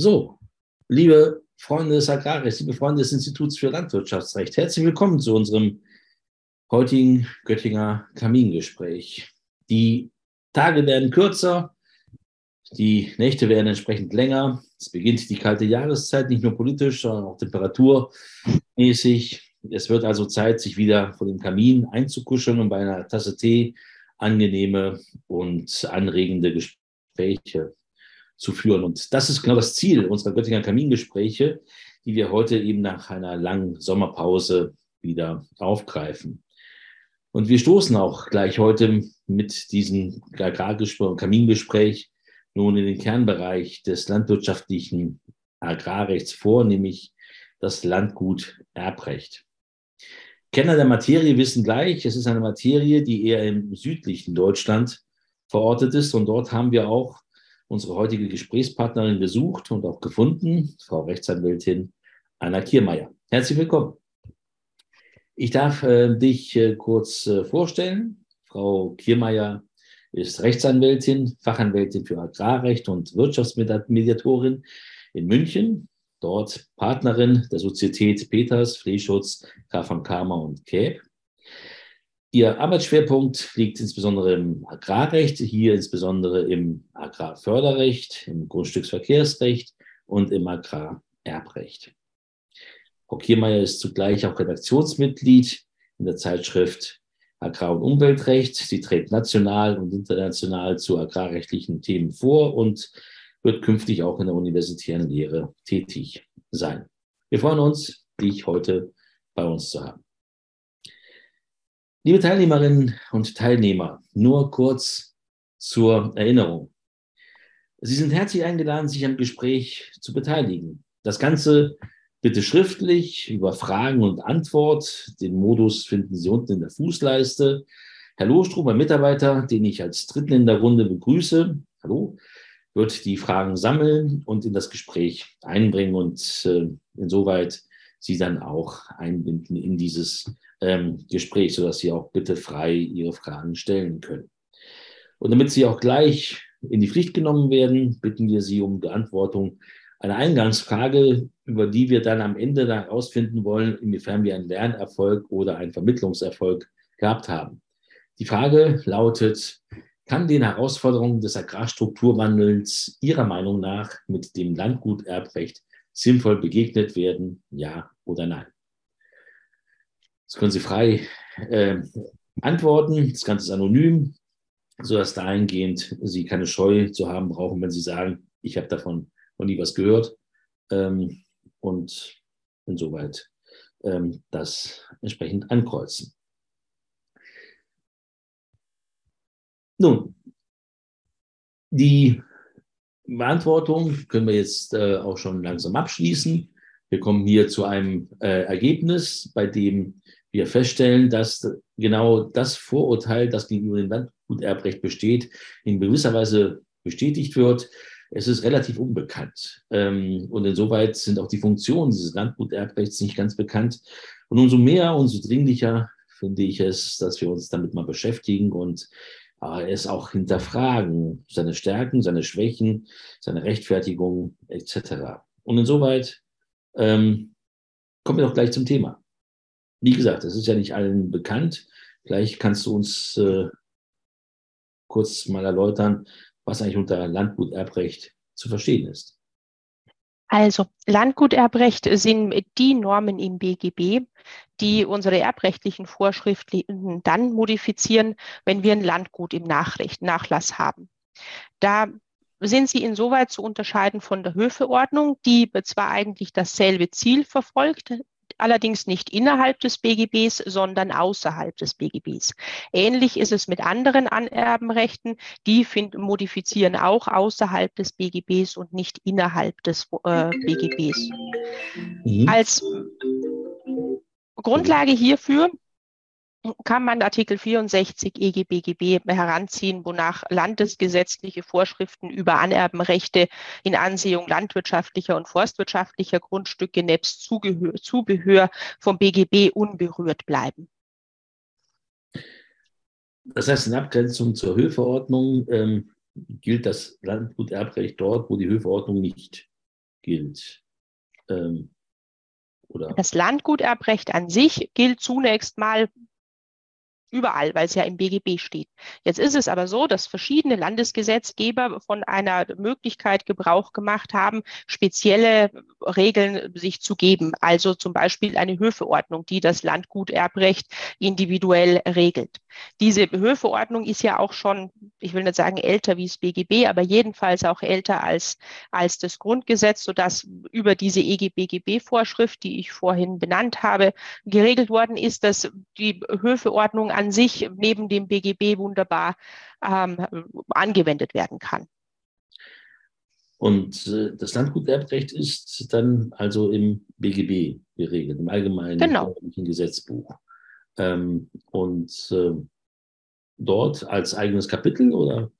So, liebe Freunde des Agrarrechts, liebe Freunde des Instituts für Landwirtschaftsrecht, herzlich willkommen zu unserem heutigen Göttinger Kamingespräch. Die Tage werden kürzer, die Nächte werden entsprechend länger. Es beginnt die kalte Jahreszeit, nicht nur politisch, sondern auch temperaturmäßig. Es wird also Zeit, sich wieder vor dem Kamin einzukuscheln und bei einer Tasse Tee angenehme und anregende Gespräche zu führen. Und das ist genau das Ziel unserer Göttinger Kamingespräche, die wir heute eben nach einer langen Sommerpause wieder aufgreifen. Und wir stoßen auch gleich heute mit diesem Kamingespräch nun in den Kernbereich des landwirtschaftlichen Agrarrechts vor, nämlich das Landgut Erbrecht. Kenner der Materie wissen gleich, es ist eine Materie, die eher im südlichen Deutschland verortet ist. Und dort haben wir auch unsere heutige Gesprächspartnerin besucht und auch gefunden, Frau Rechtsanwältin Anna Kiermeier. Herzlich willkommen. Ich darf äh, dich äh, kurz äh, vorstellen. Frau Kiermeier ist Rechtsanwältin, Fachanwältin für Agrarrecht und Wirtschaftsmediatorin in München. Dort Partnerin der Sozietät Peters, Fleeschutz, KV Karma und Käb. Ihr Arbeitsschwerpunkt liegt insbesondere im Agrarrecht, hier insbesondere im Agrarförderrecht, im Grundstücksverkehrsrecht und im Agrarerbrecht. Frau Kiermeier ist zugleich auch Redaktionsmitglied in der Zeitschrift Agrar- und Umweltrecht. Sie trägt national und international zu agrarrechtlichen Themen vor und wird künftig auch in der universitären Lehre tätig sein. Wir freuen uns, dich heute bei uns zu haben. Liebe Teilnehmerinnen und Teilnehmer, nur kurz zur Erinnerung. Sie sind herzlich eingeladen, sich am Gespräch zu beteiligen. Das Ganze bitte schriftlich über Fragen und Antwort. Den Modus finden Sie unten in der Fußleiste. Herr Lohstrom, mein Mitarbeiter, den ich als Dritten in der Runde begrüße, hallo, wird die Fragen sammeln und in das Gespräch einbringen und äh, insoweit Sie dann auch einbinden in dieses ähm, Gespräch, sodass Sie auch bitte frei Ihre Fragen stellen können. Und damit Sie auch gleich in die Pflicht genommen werden, bitten wir Sie um Beantwortung einer Eingangsfrage, über die wir dann am Ende herausfinden wollen, inwiefern wir einen Lernerfolg oder einen Vermittlungserfolg gehabt haben. Die Frage lautet, kann den Herausforderungen des Agrarstrukturwandels Ihrer Meinung nach mit dem Landguterbrecht sinnvoll begegnet werden, ja oder nein? Das können Sie frei äh, antworten. Das Ganze ist anonym, sodass dahingehend Sie keine Scheu zu haben brauchen, wenn Sie sagen, ich habe davon noch nie was gehört. Ähm, und insoweit ähm, das entsprechend ankreuzen. Nun, die Beantwortung können wir jetzt äh, auch schon langsam abschließen. Wir kommen hier zu einem äh, Ergebnis, bei dem wir feststellen, dass genau das Vorurteil, das gegenüber dem Landguterbrecht besteht, in gewisser Weise bestätigt wird. Es ist relativ unbekannt. Ähm, und insoweit sind auch die Funktionen dieses Landguterbrechts nicht ganz bekannt. Und umso mehr, umso dringlicher finde ich es, dass wir uns damit mal beschäftigen und äh, es auch hinterfragen, seine Stärken, seine Schwächen, seine Rechtfertigung etc. Und insoweit ähm, kommen wir doch gleich zum Thema. Wie gesagt, das ist ja nicht allen bekannt. Vielleicht kannst du uns äh, kurz mal erläutern, was eigentlich unter Landguterbrecht zu verstehen ist. Also Landguterbrecht sind die Normen im BGB, die unsere erbrechtlichen Vorschriften dann modifizieren, wenn wir ein Landgut im Nachrecht, Nachlass haben. Da sind sie insoweit zu unterscheiden von der Höfeordnung, die zwar eigentlich dasselbe Ziel verfolgt, allerdings nicht innerhalb des BGBs, sondern außerhalb des BGBs. Ähnlich ist es mit anderen Anerbenrechten, die find, modifizieren auch außerhalb des BGBs und nicht innerhalb des äh, BGBs. Mhm. Als Grundlage hierfür kann man Artikel 64 EGBGB heranziehen, wonach landesgesetzliche Vorschriften über Anerbenrechte in Ansehung landwirtschaftlicher und forstwirtschaftlicher Grundstücke nebst Zugehör, Zubehör vom BGB unberührt bleiben. Das heißt, in Abgrenzung zur Höfeordnung ähm, gilt das Landguterbrecht dort, wo die Höfeordnung nicht gilt. Ähm, oder? Das Landguterbrecht an sich gilt zunächst mal überall, weil es ja im BGB steht. Jetzt ist es aber so, dass verschiedene Landesgesetzgeber von einer Möglichkeit Gebrauch gemacht haben, spezielle Regeln sich zu geben. Also zum Beispiel eine Höfeordnung, die das Landguterbrecht individuell regelt. Diese Höfeordnung ist ja auch schon, ich will nicht sagen älter wie das BGB, aber jedenfalls auch älter als, als das Grundgesetz, sodass über diese EGBGB-Vorschrift, die ich vorhin benannt habe, geregelt worden ist, dass die Höfeordnung an sich neben dem BGB wunderbar ähm, angewendet werden kann. Und äh, das Landguterbrecht ist dann also im BGB geregelt, im allgemeinen genau. Gesetzbuch. Ähm, und äh, dort als eigenes Kapitel oder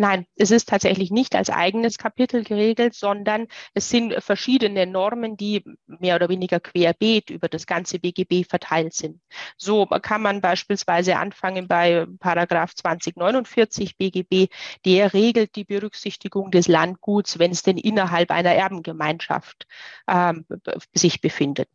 Nein, es ist tatsächlich nicht als eigenes Kapitel geregelt, sondern es sind verschiedene Normen, die mehr oder weniger querbeet über das ganze BGB verteilt sind. So kann man beispielsweise anfangen bei Paragraph 2049 BGB, der regelt die Berücksichtigung des Landguts, wenn es denn innerhalb einer Erbengemeinschaft ähm, sich befindet.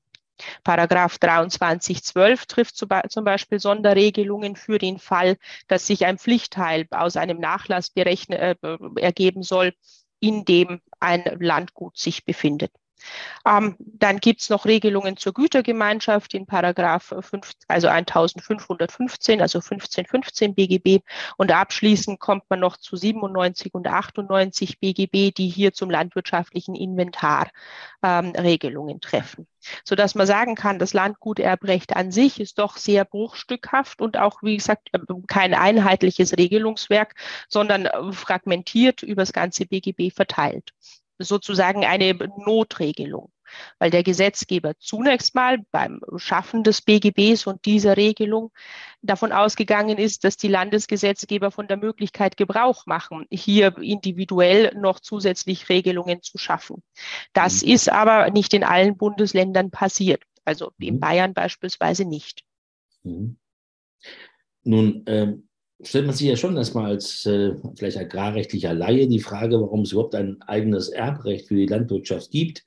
Paragraph 2312 trifft zum Beispiel Sonderregelungen für den Fall, dass sich ein Pflichtteil aus einem Nachlass äh, ergeben soll, in dem ein Landgut sich befindet. Ähm, dann gibt es noch Regelungen zur Gütergemeinschaft in Paragraph 5, also 1515, also 1515 BGB. Und abschließend kommt man noch zu 97 und 98 BGB, die hier zum landwirtschaftlichen Inventar ähm, Regelungen treffen. Sodass man sagen kann, das Landguterbrecht an sich ist doch sehr bruchstückhaft und auch, wie gesagt, äh, kein einheitliches Regelungswerk, sondern äh, fragmentiert über das ganze BGB verteilt sozusagen eine Notregelung, weil der Gesetzgeber zunächst mal beim Schaffen des BGBs und dieser Regelung davon ausgegangen ist, dass die Landesgesetzgeber von der Möglichkeit Gebrauch machen, hier individuell noch zusätzlich Regelungen zu schaffen. Das mhm. ist aber nicht in allen Bundesländern passiert, also in mhm. Bayern beispielsweise nicht. Mhm. Nun, ähm, stellt man sich ja schon erstmal als äh, vielleicht agrarrechtlicher Laie die Frage, warum es überhaupt ein eigenes Erbrecht für die Landwirtschaft gibt.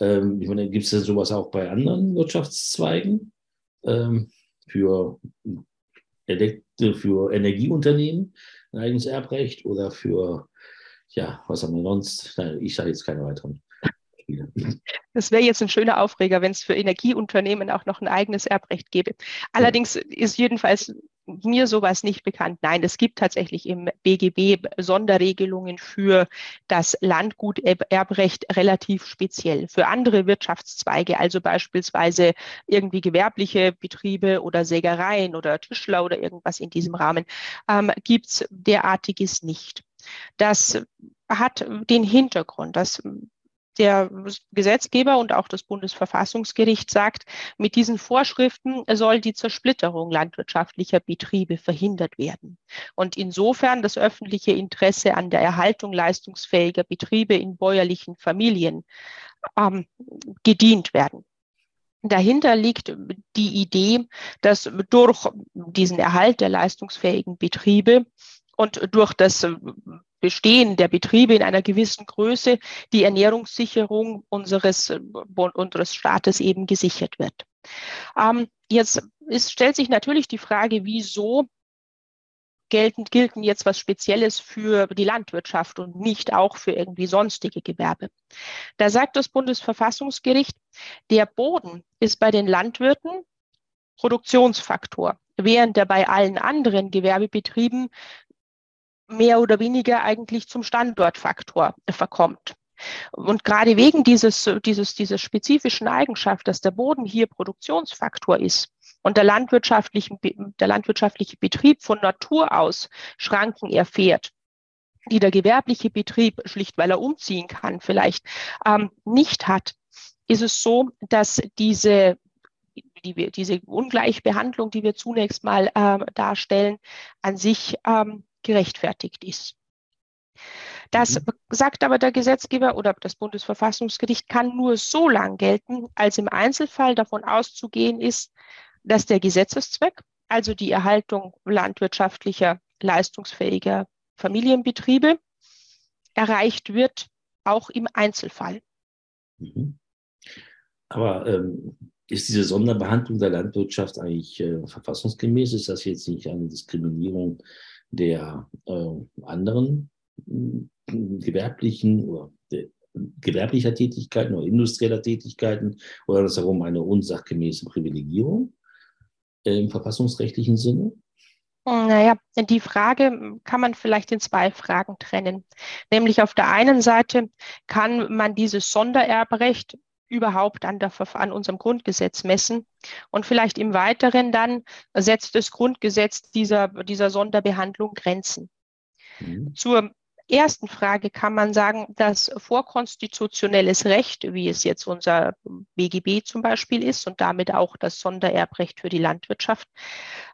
Ähm, ich meine, gibt es denn sowas auch bei anderen Wirtschaftszweigen ähm, für, für Energieunternehmen, ein eigenes Erbrecht oder für, ja, was haben wir sonst? Ich sage jetzt keine weiteren. Das wäre jetzt ein schöner Aufreger, wenn es für Energieunternehmen auch noch ein eigenes Erbrecht gäbe. Allerdings ist jedenfalls mir sowas nicht bekannt. Nein, es gibt tatsächlich im BGB Sonderregelungen für das Landguterbrecht relativ speziell. Für andere Wirtschaftszweige, also beispielsweise irgendwie gewerbliche Betriebe oder Sägereien oder Tischler oder irgendwas in diesem Rahmen, ähm, gibt es derartiges nicht. Das hat den Hintergrund, dass der Gesetzgeber und auch das Bundesverfassungsgericht sagt, mit diesen Vorschriften soll die Zersplitterung landwirtschaftlicher Betriebe verhindert werden. Und insofern das öffentliche Interesse an der Erhaltung leistungsfähiger Betriebe in bäuerlichen Familien ähm, gedient werden. Dahinter liegt die Idee, dass durch diesen Erhalt der leistungsfähigen Betriebe und durch das Bestehen der Betriebe in einer gewissen Größe die Ernährungssicherung unseres, äh, unseres Staates eben gesichert wird. Ähm, jetzt ist, stellt sich natürlich die Frage, wieso gelten, gelten jetzt was Spezielles für die Landwirtschaft und nicht auch für irgendwie sonstige Gewerbe. Da sagt das Bundesverfassungsgericht, der Boden ist bei den Landwirten Produktionsfaktor, während er bei allen anderen Gewerbebetrieben mehr oder weniger eigentlich zum Standortfaktor verkommt. Und gerade wegen dieses, dieses, dieser spezifischen Eigenschaft, dass der Boden hier Produktionsfaktor ist und der, landwirtschaftliche, der landwirtschaftliche Betrieb von Natur aus Schranken erfährt, die der gewerbliche Betrieb, schlicht weil er umziehen kann, vielleicht ähm, nicht hat, ist es so, dass diese, die wir, diese Ungleichbehandlung, die wir zunächst mal äh, darstellen, an sich ähm, gerechtfertigt ist. Das mhm. sagt aber der Gesetzgeber oder das Bundesverfassungsgericht kann nur so lang gelten, als im Einzelfall davon auszugehen ist, dass der Gesetzeszweck, also die Erhaltung landwirtschaftlicher, leistungsfähiger Familienbetriebe, erreicht wird, auch im Einzelfall. Mhm. Aber ähm, ist diese Sonderbehandlung der Landwirtschaft eigentlich äh, verfassungsgemäß? Ist das jetzt nicht eine Diskriminierung der äh, anderen äh, gewerblichen oder gewerblicher Tätigkeiten oder industrieller Tätigkeiten oder das darum eine unsachgemäße Privilegierung äh, im verfassungsrechtlichen Sinne? Naja, die Frage kann man vielleicht in zwei Fragen trennen. Nämlich auf der einen Seite kann man dieses Sondererbrecht überhaupt an, der, an unserem Grundgesetz messen. Und vielleicht im Weiteren dann setzt das Grundgesetz dieser, dieser Sonderbehandlung Grenzen. Mhm. Zur ersten Frage kann man sagen, dass vorkonstitutionelles Recht, wie es jetzt unser BGB zum Beispiel ist und damit auch das Sondererbrecht für die Landwirtschaft,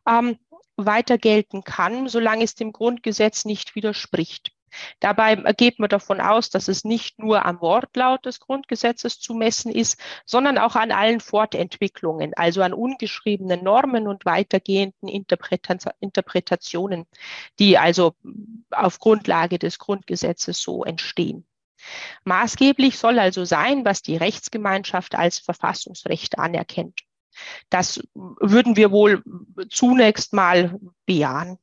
ähm, weiter gelten kann, solange es dem Grundgesetz nicht widerspricht. Dabei geht man davon aus, dass es nicht nur am Wortlaut des Grundgesetzes zu messen ist, sondern auch an allen Fortentwicklungen, also an ungeschriebenen Normen und weitergehenden Interpretationen, die also auf Grundlage des Grundgesetzes so entstehen. Maßgeblich soll also sein, was die Rechtsgemeinschaft als Verfassungsrecht anerkennt. Das würden wir wohl zunächst mal bejahen.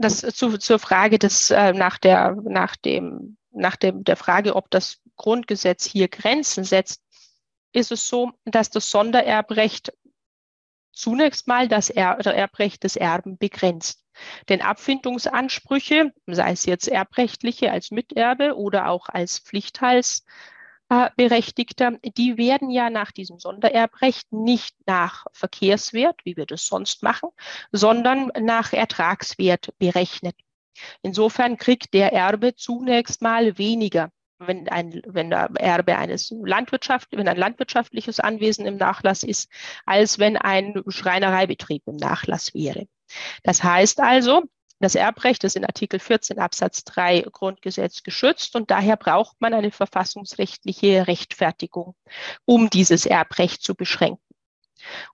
Das zu, zur Frage des, äh, nach der, nach dem, nach dem, der Frage, ob das Grundgesetz hier Grenzen setzt, ist es so, dass das Sondererbrecht zunächst mal das er Erbrecht des Erben begrenzt. Denn Abfindungsansprüche, sei es jetzt erbrechtliche als Miterbe oder auch als Pflichtteils, Berechtigter, die werden ja nach diesem Sondererbrecht nicht nach Verkehrswert, wie wir das sonst machen, sondern nach Ertragswert berechnet. Insofern kriegt der Erbe zunächst mal weniger, wenn ein, wenn der Erbe eines Landwirtschaft, wenn ein landwirtschaftliches Anwesen im Nachlass ist, als wenn ein Schreinereibetrieb im Nachlass wäre. Das heißt also, das Erbrecht ist in Artikel 14 Absatz 3 Grundgesetz geschützt und daher braucht man eine verfassungsrechtliche Rechtfertigung, um dieses Erbrecht zu beschränken.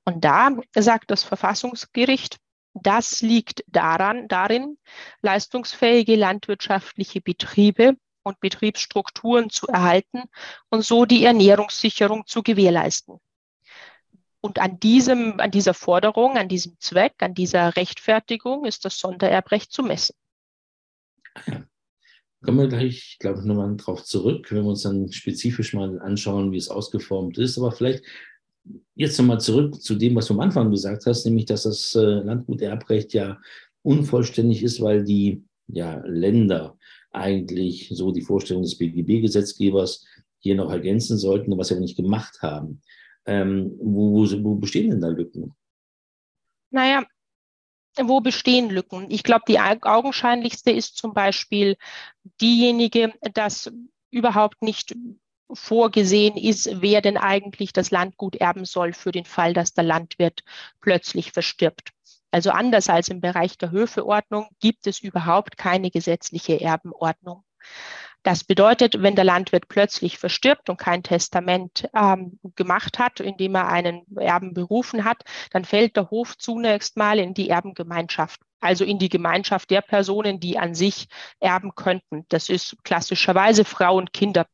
Und da sagt das Verfassungsgericht, das liegt daran, darin, leistungsfähige landwirtschaftliche Betriebe und Betriebsstrukturen zu erhalten und so die Ernährungssicherung zu gewährleisten. Und an diesem, an dieser Forderung, an diesem Zweck, an dieser Rechtfertigung ist das Sondererbrecht zu messen. Kommen wir gleich, glaube ich, nochmal drauf zurück, wenn wir uns dann spezifisch mal anschauen, wie es ausgeformt ist. Aber vielleicht jetzt nochmal zurück zu dem, was du am Anfang gesagt hast, nämlich, dass das äh, Landguterbrecht ja unvollständig ist, weil die ja, Länder eigentlich so die Vorstellung des BGB-Gesetzgebers hier noch ergänzen sollten, was sie aber nicht gemacht haben. Ähm, wo, wo, wo bestehen denn da Lücken? Naja, wo bestehen Lücken? Ich glaube, die augenscheinlichste ist zum Beispiel diejenige, dass überhaupt nicht vorgesehen ist, wer denn eigentlich das Landgut erben soll für den Fall, dass der Landwirt plötzlich verstirbt. Also anders als im Bereich der Höfeordnung gibt es überhaupt keine gesetzliche Erbenordnung. Das bedeutet, wenn der Landwirt plötzlich verstirbt und kein Testament ähm, gemacht hat, indem er einen Erben berufen hat, dann fällt der Hof zunächst mal in die Erbengemeinschaft, also in die Gemeinschaft der Personen, die an sich erben könnten. Das ist klassischerweise Frau und Kinder.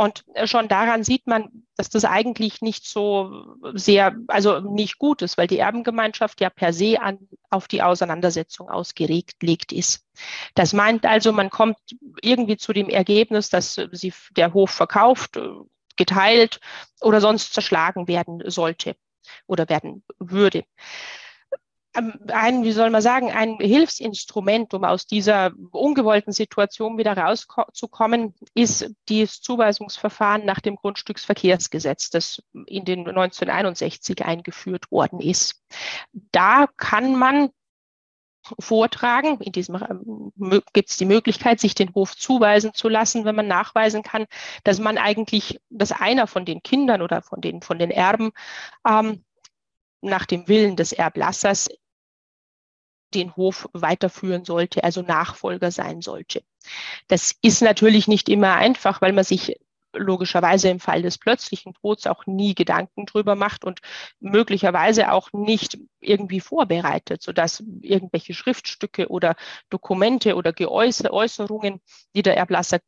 Und schon daran sieht man, dass das eigentlich nicht so sehr, also nicht gut ist, weil die Erbengemeinschaft ja per se an, auf die Auseinandersetzung ausgelegt ist. Das meint also, man kommt irgendwie zu dem Ergebnis, dass sie der Hof verkauft, geteilt oder sonst zerschlagen werden sollte oder werden würde. Ähm, ein, wie soll man sagen, ein Hilfsinstrument, um aus dieser ungewollten Situation wieder rauszukommen, ist das Zuweisungsverfahren nach dem Grundstücksverkehrsgesetz, das in den 1961 eingeführt worden ist. Da kann man vortragen. In diesem ähm, gibt es die Möglichkeit, sich den Hof zuweisen zu lassen, wenn man nachweisen kann, dass man eigentlich, dass einer von den Kindern oder von den, von den Erben ähm, nach dem Willen des Erblassers den Hof weiterführen sollte, also Nachfolger sein sollte. Das ist natürlich nicht immer einfach, weil man sich logischerweise im Fall des plötzlichen Todes auch nie Gedanken drüber macht und möglicherweise auch nicht irgendwie vorbereitet, sodass irgendwelche Schriftstücke oder Dokumente oder Geäußerungen, die der Erblasser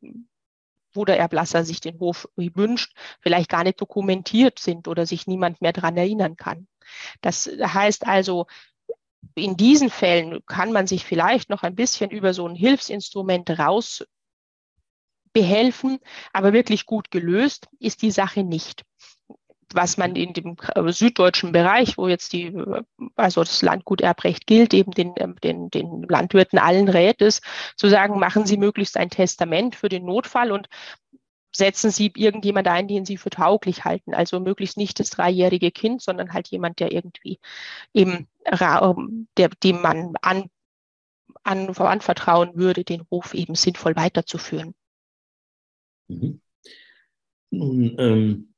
wo der Erblasser sich den Hof wünscht, vielleicht gar nicht dokumentiert sind oder sich niemand mehr daran erinnern kann. Das heißt also, in diesen Fällen kann man sich vielleicht noch ein bisschen über so ein Hilfsinstrument raus behelfen, aber wirklich gut gelöst ist die Sache nicht. Was man in dem süddeutschen Bereich, wo jetzt die, also das Landguterbrecht gilt, eben den, den, den Landwirten allen rät es, zu sagen, machen Sie möglichst ein Testament für den Notfall und setzen Sie irgendjemand ein, den Sie für tauglich halten. Also möglichst nicht das dreijährige Kind, sondern halt jemand, der irgendwie im Raum, der, dem man an, an, anvertrauen würde, den Hof eben sinnvoll weiterzuführen. Mhm. Nun ähm,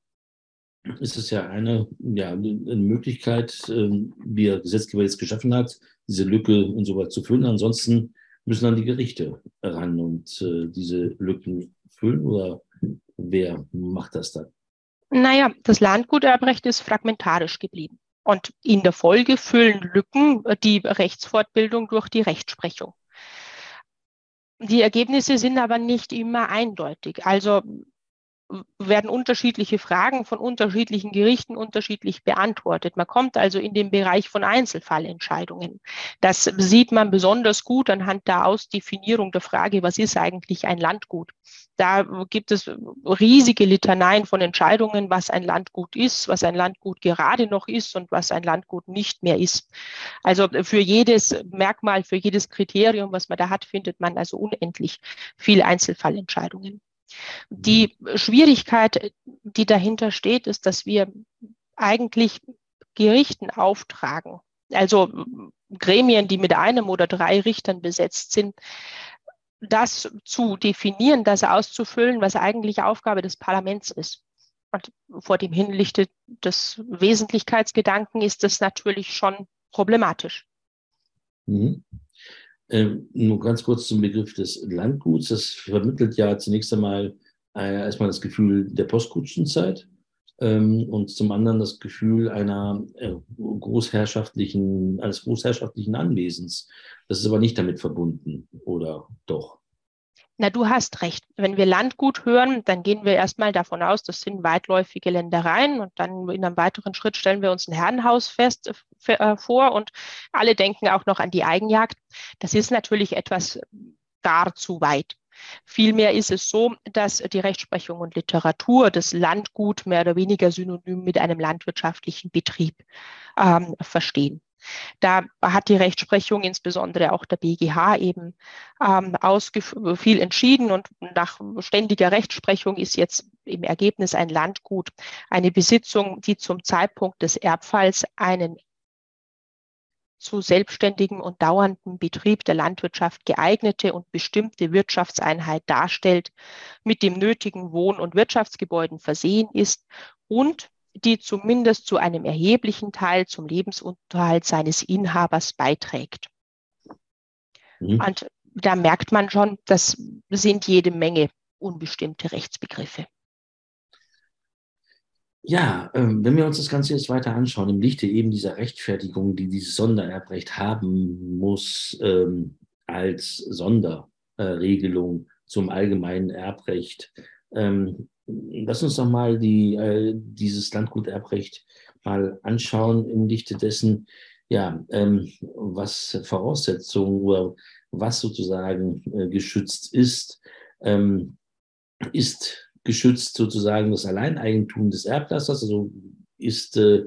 ist es ja eine, ja, eine Möglichkeit, ähm, wie der Gesetzgeber jetzt geschaffen hat, diese Lücke insoweit zu füllen. Ansonsten müssen dann die Gerichte ran und äh, diese Lücken füllen oder wer macht das dann? Naja, das Landguterbrecht ist fragmentarisch geblieben. Und in der Folge füllen Lücken äh, die Rechtsfortbildung durch die Rechtsprechung. Die Ergebnisse sind aber nicht immer eindeutig. Also werden unterschiedliche Fragen von unterschiedlichen Gerichten unterschiedlich beantwortet. Man kommt also in den Bereich von Einzelfallentscheidungen. Das sieht man besonders gut anhand der Ausdefinierung der Frage, was ist eigentlich ein Landgut? Da gibt es riesige Litaneien von Entscheidungen, was ein Landgut ist, was ein Landgut gerade noch ist und was ein Landgut nicht mehr ist. Also für jedes Merkmal, für jedes Kriterium, was man da hat, findet man also unendlich viele Einzelfallentscheidungen. Die Schwierigkeit, die dahinter steht, ist, dass wir eigentlich Gerichten auftragen, also Gremien, die mit einem oder drei Richtern besetzt sind, das zu definieren, das auszufüllen, was eigentlich Aufgabe des Parlaments ist. Und vor dem Hinlichte des Wesentlichkeitsgedanken ist das natürlich schon problematisch. Mhm. Ähm, nur ganz kurz zum Begriff des Landguts. Das vermittelt ja zunächst einmal äh, erstmal das Gefühl der Postkutschenzeit ähm, und zum anderen das Gefühl einer äh, großherrschaftlichen, eines großherrschaftlichen Anwesens. Das ist aber nicht damit verbunden, oder doch? Na, du hast recht. Wenn wir Landgut hören, dann gehen wir erstmal davon aus, das sind weitläufige Ländereien und dann in einem weiteren Schritt stellen wir uns ein Herrenhaus fest äh, vor und alle denken auch noch an die Eigenjagd. Das ist natürlich etwas gar zu weit. Vielmehr ist es so, dass die Rechtsprechung und Literatur das Landgut mehr oder weniger synonym mit einem landwirtschaftlichen Betrieb ähm, verstehen. Da hat die Rechtsprechung, insbesondere auch der BGH, eben ähm, viel entschieden und nach ständiger Rechtsprechung ist jetzt im Ergebnis ein Landgut eine Besitzung, die zum Zeitpunkt des Erbfalls einen zu selbstständigem und dauerndem Betrieb der Landwirtschaft geeignete und bestimmte Wirtschaftseinheit darstellt, mit dem nötigen Wohn- und Wirtschaftsgebäuden versehen ist und die zumindest zu einem erheblichen Teil zum Lebensunterhalt seines Inhabers beiträgt. Mhm. Und da merkt man schon, das sind jede Menge unbestimmte Rechtsbegriffe. Ja, ähm, wenn wir uns das Ganze jetzt weiter anschauen, im Lichte eben dieser Rechtfertigung, die dieses Sondererbrecht haben muss, ähm, als Sonderregelung zum allgemeinen Erbrecht, ähm, lass uns doch mal die, äh, dieses Landguterbrecht mal anschauen im Lichte dessen, ja, ähm, was Voraussetzungen oder was sozusagen äh, geschützt ist, ähm, ist geschützt sozusagen das Alleineigentum des Erblassers, also ist äh,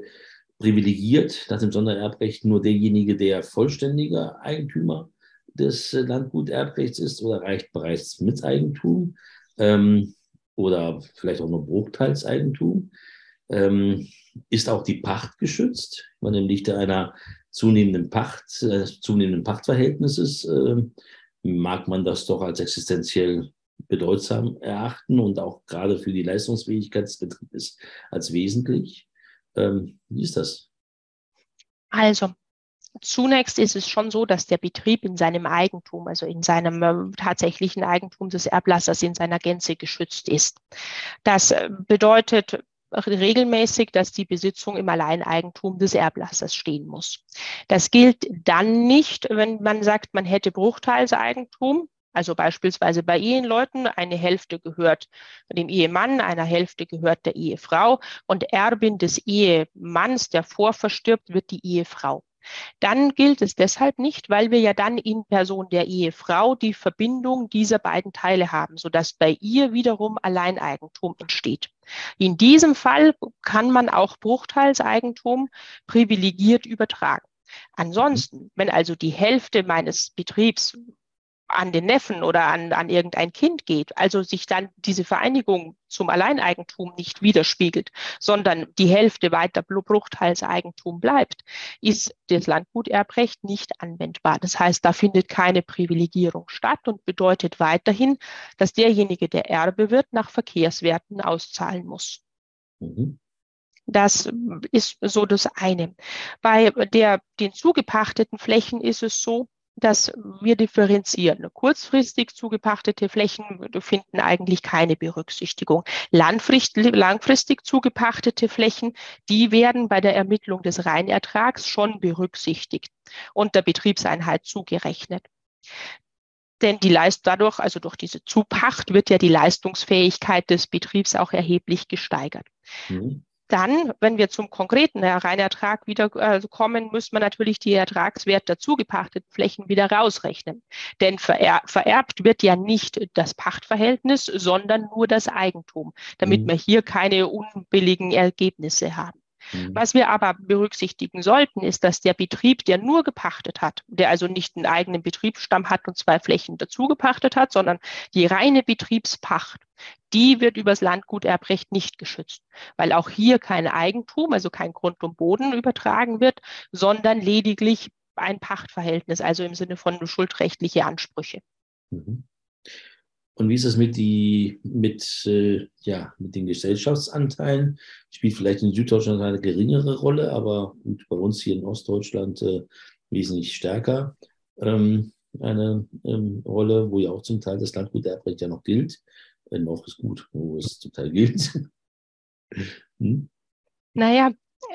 privilegiert nach dem Sondererbrecht nur derjenige, der vollständiger Eigentümer des äh, Landguterbrechts ist oder reicht bereits Miteigentum. Ähm, oder vielleicht auch nur Bruchteilseigentum. Ähm, ist auch die Pacht geschützt? Man im Lichte einer zunehmenden Pacht, äh, zunehmenden Pachtverhältnisses äh, mag man das doch als existenziell bedeutsam erachten und auch gerade für die Leistungsfähigkeit des Betriebes als wesentlich. Ähm, wie ist das? Also, Zunächst ist es schon so, dass der Betrieb in seinem Eigentum, also in seinem äh, tatsächlichen Eigentum des Erblassers in seiner Gänze geschützt ist. Das äh, bedeutet regelmäßig, dass die Besitzung im Alleineigentum des Erblassers stehen muss. Das gilt dann nicht, wenn man sagt, man hätte Bruchteilseigentum. Also beispielsweise bei Eheleuten, eine Hälfte gehört dem Ehemann, eine Hälfte gehört der Ehefrau und Erbin des Ehemanns, der vorverstirbt, wird die Ehefrau. Dann gilt es deshalb nicht, weil wir ja dann in Person der Ehefrau die Verbindung dieser beiden Teile haben, sodass bei ihr wiederum Alleineigentum entsteht. In diesem Fall kann man auch Bruchteilseigentum privilegiert übertragen. Ansonsten, wenn also die Hälfte meines Betriebs an den Neffen oder an, an irgendein Kind geht, also sich dann diese Vereinigung zum Alleineigentum nicht widerspiegelt, sondern die Hälfte weiter Bruchteilseigentum bleibt, ist das Landguterbrecht nicht anwendbar. Das heißt, da findet keine Privilegierung statt und bedeutet weiterhin, dass derjenige, der Erbe wird, nach Verkehrswerten auszahlen muss. Mhm. Das ist so das eine. Bei der, den zugepachteten Flächen ist es so, dass wir differenzieren. Kurzfristig zugepachtete Flächen finden eigentlich keine Berücksichtigung. Langfristig, langfristig zugepachtete Flächen, die werden bei der Ermittlung des Reinertrags schon berücksichtigt und der Betriebseinheit zugerechnet. Denn die Leist dadurch, also durch diese Zupacht, wird ja die Leistungsfähigkeit des Betriebs auch erheblich gesteigert. Mhm. Dann, wenn wir zum konkreten Reinertrag wieder äh, kommen, muss man natürlich die Ertragswert der zugepachteten Flächen wieder rausrechnen. Denn verer vererbt wird ja nicht das Pachtverhältnis, sondern nur das Eigentum, damit mhm. wir hier keine unbilligen Ergebnisse haben. Mhm. Was wir aber berücksichtigen sollten, ist, dass der Betrieb, der nur gepachtet hat, der also nicht einen eigenen Betriebsstamm hat und zwei Flächen dazu gepachtet hat, sondern die reine Betriebspacht, die wird übers Landguterbrecht nicht geschützt, weil auch hier kein Eigentum, also kein Grund und Boden übertragen wird, sondern lediglich ein Pachtverhältnis, also im Sinne von schuldrechtliche Ansprüche. Mhm. Und wie ist es mit, die, mit, äh, ja, mit den Gesellschaftsanteilen? Spielt vielleicht in Süddeutschland eine geringere Rolle, aber bei uns hier in Ostdeutschland äh, wesentlich stärker ähm, eine ähm, Rolle, wo ja auch zum Teil das Landguterbrecht ja noch gilt. Äh, noch ist gut, wo es zum Teil gilt. hm? Naja,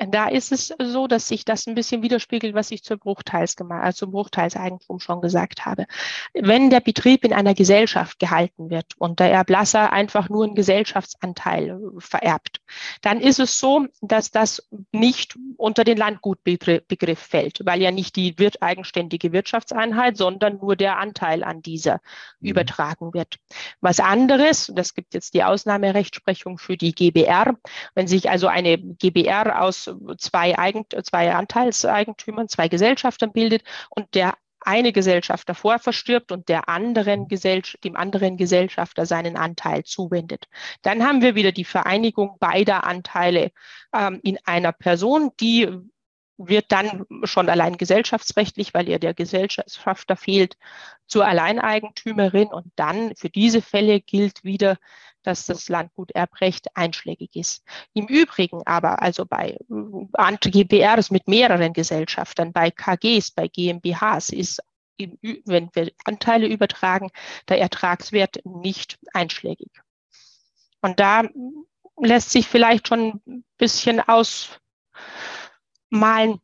da ist es so, dass sich das ein bisschen widerspiegelt, was ich zur Bruchteils also zum Bruchteilseigentum schon gesagt habe. Wenn der Betrieb in einer Gesellschaft gehalten wird und der Erblasser einfach nur einen Gesellschaftsanteil vererbt, dann ist es so, dass das nicht unter den Landgutbegriff fällt, weil ja nicht die wird eigenständige Wirtschaftseinheit, sondern nur der Anteil an dieser mhm. übertragen wird. Was anderes, das gibt jetzt die Ausnahmerechtsprechung für die GBR, wenn sich also eine GBR aus aus zwei, Eigent zwei Anteilseigentümern, zwei Gesellschaftern bildet und der eine Gesellschaft davor verstirbt und der anderen dem anderen Gesellschafter seinen Anteil zuwendet. Dann haben wir wieder die Vereinigung beider Anteile ähm, in einer Person, die wird dann schon allein gesellschaftsrechtlich, weil ihr der Gesellschafter fehlt, zur Alleineigentümerin. Und dann für diese Fälle gilt wieder, dass das Landguterbrecht einschlägig ist. Im Übrigen aber, also bei GBRs mit mehreren Gesellschaftern, bei KGs, bei GmbHs ist wenn wir Anteile übertragen, der Ertragswert nicht einschlägig. Und da lässt sich vielleicht schon ein bisschen aus malen,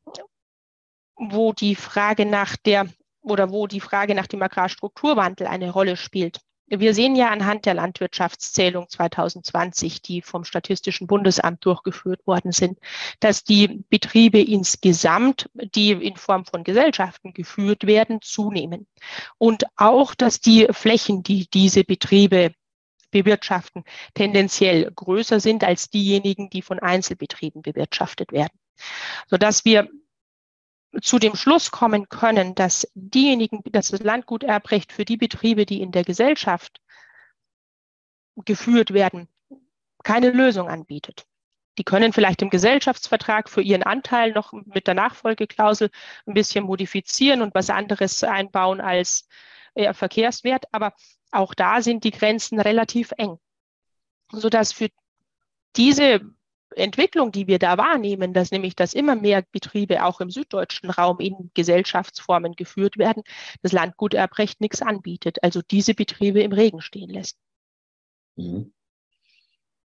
wo die Frage nach der oder wo die Frage nach dem Agrarstrukturwandel eine Rolle spielt. Wir sehen ja anhand der Landwirtschaftszählung 2020, die vom Statistischen Bundesamt durchgeführt worden sind, dass die Betriebe insgesamt, die in Form von Gesellschaften geführt werden, zunehmen. Und auch, dass die Flächen, die diese Betriebe bewirtschaften, tendenziell größer sind als diejenigen, die von Einzelbetrieben bewirtschaftet werden sodass wir zu dem Schluss kommen können, dass diejenigen, dass das Landguterbrecht für die Betriebe, die in der Gesellschaft geführt werden, keine Lösung anbietet. Die können vielleicht im Gesellschaftsvertrag für ihren Anteil noch mit der Nachfolgeklausel ein bisschen modifizieren und was anderes einbauen als äh, Verkehrswert, aber auch da sind die Grenzen relativ eng, sodass für diese Entwicklung, die wir da wahrnehmen, dass nämlich, dass immer mehr Betriebe auch im süddeutschen Raum in Gesellschaftsformen geführt werden, das Landguterbrecht nichts anbietet, also diese Betriebe im Regen stehen lässt. Mhm.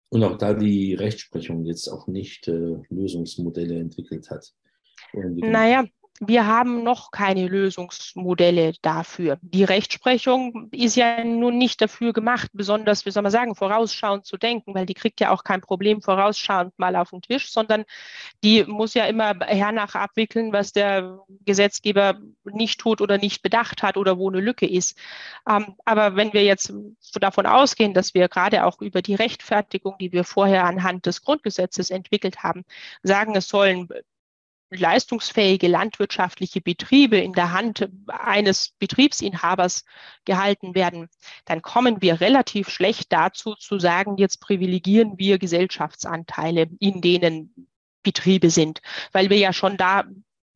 Und auch da die Rechtsprechung jetzt auch nicht äh, Lösungsmodelle entwickelt hat. Naja, wir haben noch keine Lösungsmodelle dafür. Die Rechtsprechung ist ja nun nicht dafür gemacht, besonders, wie soll man sagen, vorausschauend zu denken, weil die kriegt ja auch kein Problem vorausschauend mal auf den Tisch, sondern die muss ja immer hernach abwickeln, was der Gesetzgeber nicht tut oder nicht bedacht hat oder wo eine Lücke ist. Ähm, aber wenn wir jetzt davon ausgehen, dass wir gerade auch über die Rechtfertigung, die wir vorher anhand des Grundgesetzes entwickelt haben, sagen, es sollen leistungsfähige landwirtschaftliche Betriebe in der Hand eines Betriebsinhabers gehalten werden, dann kommen wir relativ schlecht dazu zu sagen, jetzt privilegieren wir Gesellschaftsanteile, in denen Betriebe sind, weil wir ja schon da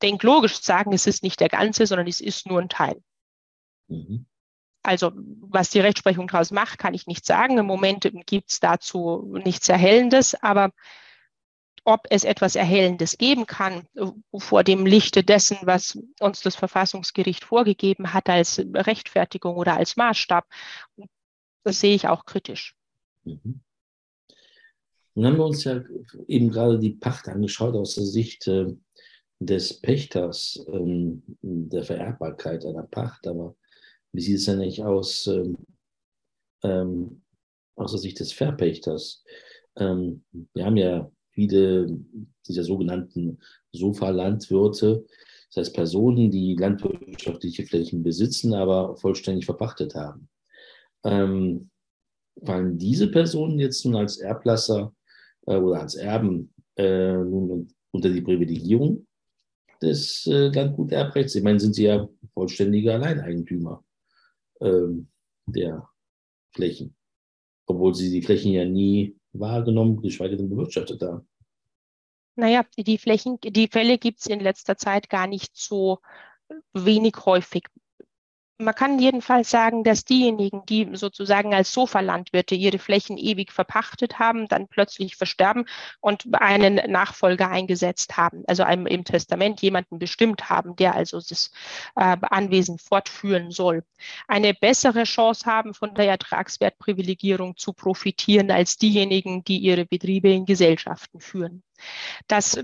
denklogisch sagen, es ist nicht der ganze, sondern es ist nur ein Teil. Mhm. Also was die Rechtsprechung daraus macht, kann ich nicht sagen. Im Moment gibt es dazu nichts Erhellendes, aber ob es etwas Erhellendes geben kann äh, vor dem Lichte dessen, was uns das Verfassungsgericht vorgegeben hat als Rechtfertigung oder als Maßstab, das sehe ich auch kritisch. Mhm. Nun haben wir uns ja eben gerade die Pacht angeschaut aus der Sicht äh, des Pächters, ähm, der Vererbbarkeit einer Pacht. Aber wie sieht es denn eigentlich aus, ähm, ähm, aus der Sicht des Verpächters? Ähm, wir haben ja viele dieser sogenannten Sofa-Landwirte, das heißt Personen, die landwirtschaftliche Flächen besitzen, aber vollständig verpachtet haben. Ähm, fallen diese Personen jetzt nun als Erblasser äh, oder als Erben äh, nun unter die Privilegierung des äh, Landguterbrechts? Ich meine, sind sie ja vollständige Alleineigentümer äh, der Flächen, obwohl sie die Flächen ja nie wahrgenommen, geschweige denn bewirtschaftet haben? Naja, die Flächen, die Fälle gibt es in letzter Zeit gar nicht so wenig häufig man kann jedenfalls sagen, dass diejenigen, die sozusagen als Sofalandwirte ihre Flächen ewig verpachtet haben, dann plötzlich versterben und einen Nachfolger eingesetzt haben, also einem im Testament jemanden bestimmt haben, der also das äh, Anwesen fortführen soll, eine bessere Chance haben, von der Ertragswertprivilegierung zu profitieren, als diejenigen, die ihre Betriebe in Gesellschaften führen. Das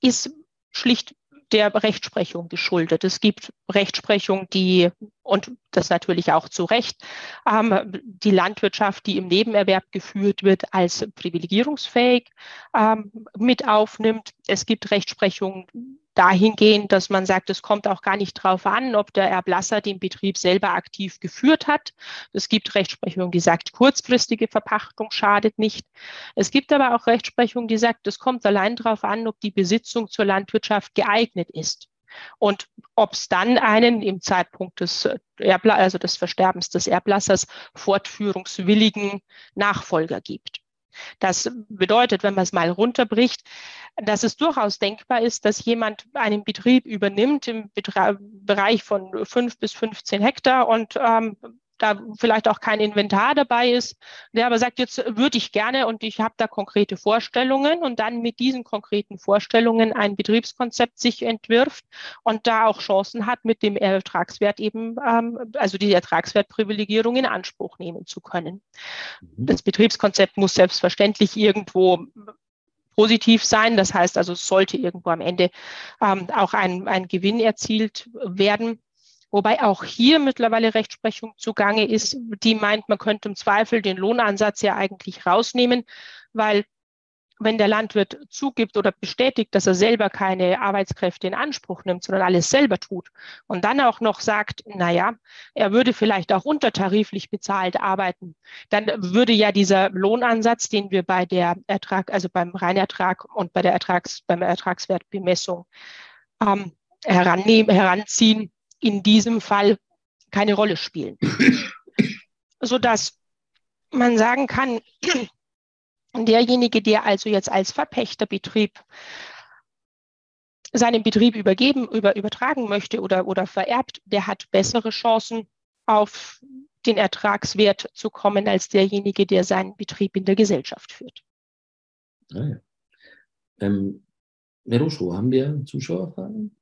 ist schlicht der Rechtsprechung geschuldet. Es gibt Rechtsprechung, die, und das natürlich auch zu Recht, ähm, die Landwirtschaft, die im Nebenerwerb geführt wird, als privilegierungsfähig ähm, mit aufnimmt. Es gibt Rechtsprechung, dahingehend, dass man sagt, es kommt auch gar nicht darauf an, ob der Erblasser den Betrieb selber aktiv geführt hat. Es gibt Rechtsprechung, die sagt, kurzfristige Verpachtung schadet nicht. Es gibt aber auch Rechtsprechung, die sagt, es kommt allein darauf an, ob die Besitzung zur Landwirtschaft geeignet ist. Und ob es dann einen im Zeitpunkt des, Erbla also des Versterbens des Erblassers fortführungswilligen Nachfolger gibt. Das bedeutet, wenn man es mal runterbricht, dass es durchaus denkbar ist, dass jemand einen Betrieb übernimmt im Bereich von fünf bis 15 Hektar und ähm, da vielleicht auch kein Inventar dabei ist, der aber sagt, jetzt würde ich gerne und ich habe da konkrete Vorstellungen und dann mit diesen konkreten Vorstellungen ein Betriebskonzept sich entwirft und da auch Chancen hat, mit dem Ertragswert eben, ähm, also die Ertragswertprivilegierung in Anspruch nehmen zu können. Mhm. Das Betriebskonzept muss selbstverständlich irgendwo positiv sein. Das heißt also, es sollte irgendwo am Ende ähm, auch ein, ein Gewinn erzielt werden. Wobei auch hier mittlerweile Rechtsprechung zugange ist, die meint, man könnte im Zweifel den Lohnansatz ja eigentlich rausnehmen, weil wenn der Landwirt zugibt oder bestätigt, dass er selber keine Arbeitskräfte in Anspruch nimmt, sondern alles selber tut und dann auch noch sagt, na ja, er würde vielleicht auch untertariflich bezahlt arbeiten, dann würde ja dieser Lohnansatz, den wir bei der Ertrag, also beim Reinertrag und bei der Ertrags, beim Ertragswertbemessung ähm, herannehmen, heranziehen, in diesem Fall keine Rolle spielen. Sodass man sagen kann, derjenige, der also jetzt als Verpächterbetrieb seinen Betrieb übergeben, über, übertragen möchte oder, oder vererbt, der hat bessere Chancen auf den Ertragswert zu kommen als derjenige, der seinen Betrieb in der Gesellschaft führt. Ah Ähm, Veruscho, haben wir Zuschauerfragen?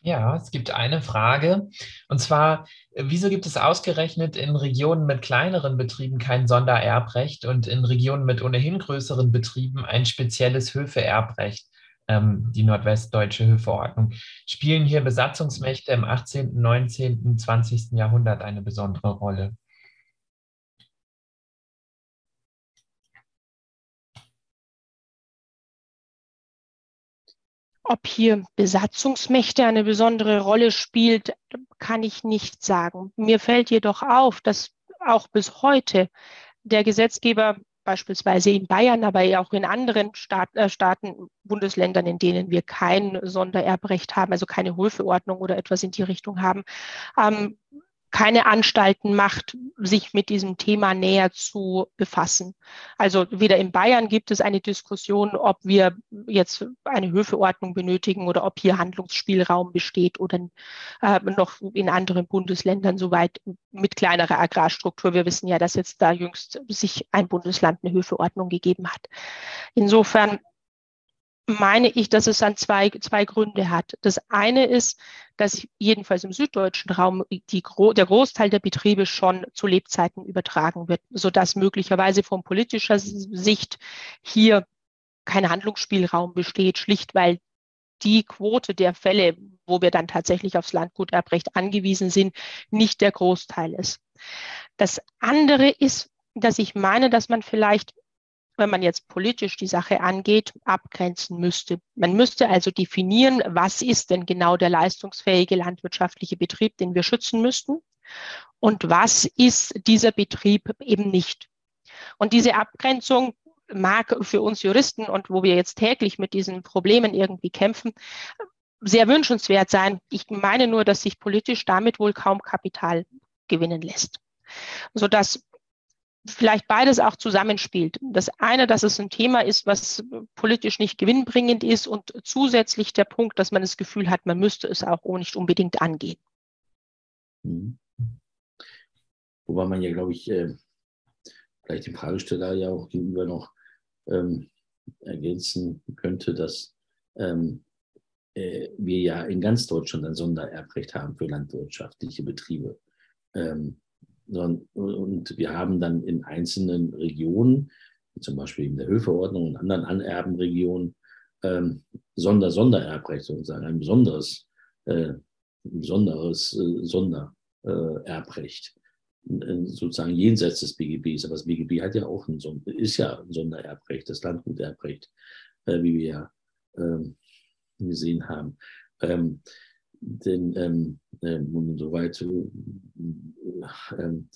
Ja, es gibt eine Frage. Und zwar, wieso gibt es ausgerechnet in Regionen mit kleineren Betrieben kein Sondererbrecht und in Regionen mit ohnehin größeren Betrieben ein spezielles Höfeerbrecht, ähm, die nordwestdeutsche Höfeordnung? Spielen hier Besatzungsmächte im 18., 19., 20. Jahrhundert eine besondere Rolle? Ob hier Besatzungsmächte eine besondere Rolle spielt, kann ich nicht sagen. Mir fällt jedoch auf, dass auch bis heute der Gesetzgeber beispielsweise in Bayern, aber auch in anderen Staat, äh, Staaten, Bundesländern, in denen wir kein Sondererbrecht haben, also keine Höfeordnung oder etwas in die Richtung haben, ähm, keine Anstalten macht, sich mit diesem Thema näher zu befassen. Also wieder in Bayern gibt es eine Diskussion, ob wir jetzt eine Höfeordnung benötigen oder ob hier Handlungsspielraum besteht oder äh, noch in anderen Bundesländern soweit mit kleinerer Agrarstruktur. Wir wissen ja, dass jetzt da jüngst sich ein Bundesland eine Höfeordnung gegeben hat. Insofern meine ich, dass es dann zwei, zwei Gründe hat. Das eine ist, dass jedenfalls im süddeutschen Raum die, der Großteil der Betriebe schon zu Lebzeiten übertragen wird, sodass möglicherweise von politischer Sicht hier kein Handlungsspielraum besteht, schlicht weil die Quote der Fälle, wo wir dann tatsächlich aufs Landguterbrecht angewiesen sind, nicht der Großteil ist. Das andere ist, dass ich meine, dass man vielleicht wenn man jetzt politisch die Sache angeht, abgrenzen müsste. Man müsste also definieren, was ist denn genau der leistungsfähige landwirtschaftliche Betrieb, den wir schützen müssten und was ist dieser Betrieb eben nicht. Und diese Abgrenzung mag für uns Juristen und wo wir jetzt täglich mit diesen Problemen irgendwie kämpfen, sehr wünschenswert sein. Ich meine nur, dass sich politisch damit wohl kaum Kapital gewinnen lässt. Sodass vielleicht beides auch zusammenspielt. Das eine, dass es ein Thema ist, was politisch nicht gewinnbringend ist und zusätzlich der Punkt, dass man das Gefühl hat, man müsste es auch nicht unbedingt angehen. Mhm. Wobei man ja, glaube ich, äh, vielleicht dem Fragesteller ja auch gegenüber noch ähm, ergänzen könnte, dass ähm, äh, wir ja in ganz Deutschland ein Sondererbrecht haben für landwirtschaftliche Betriebe. Ähm, und wir haben dann in einzelnen Regionen, zum Beispiel in der Höfeordnung und anderen Anerbenregionen, ähm, Sonder Sondererbrecht sozusagen, ein besonderes, äh, besonderes äh, Sondererbrecht, äh, sozusagen jenseits des BGBs. Aber das BGB hat ja auch ein, ist ja ein Sondererbrecht, das Landguterbrecht, äh, wie wir ja ähm, gesehen haben. Ähm, denn ähm, ähm, soweit, äh, ähm,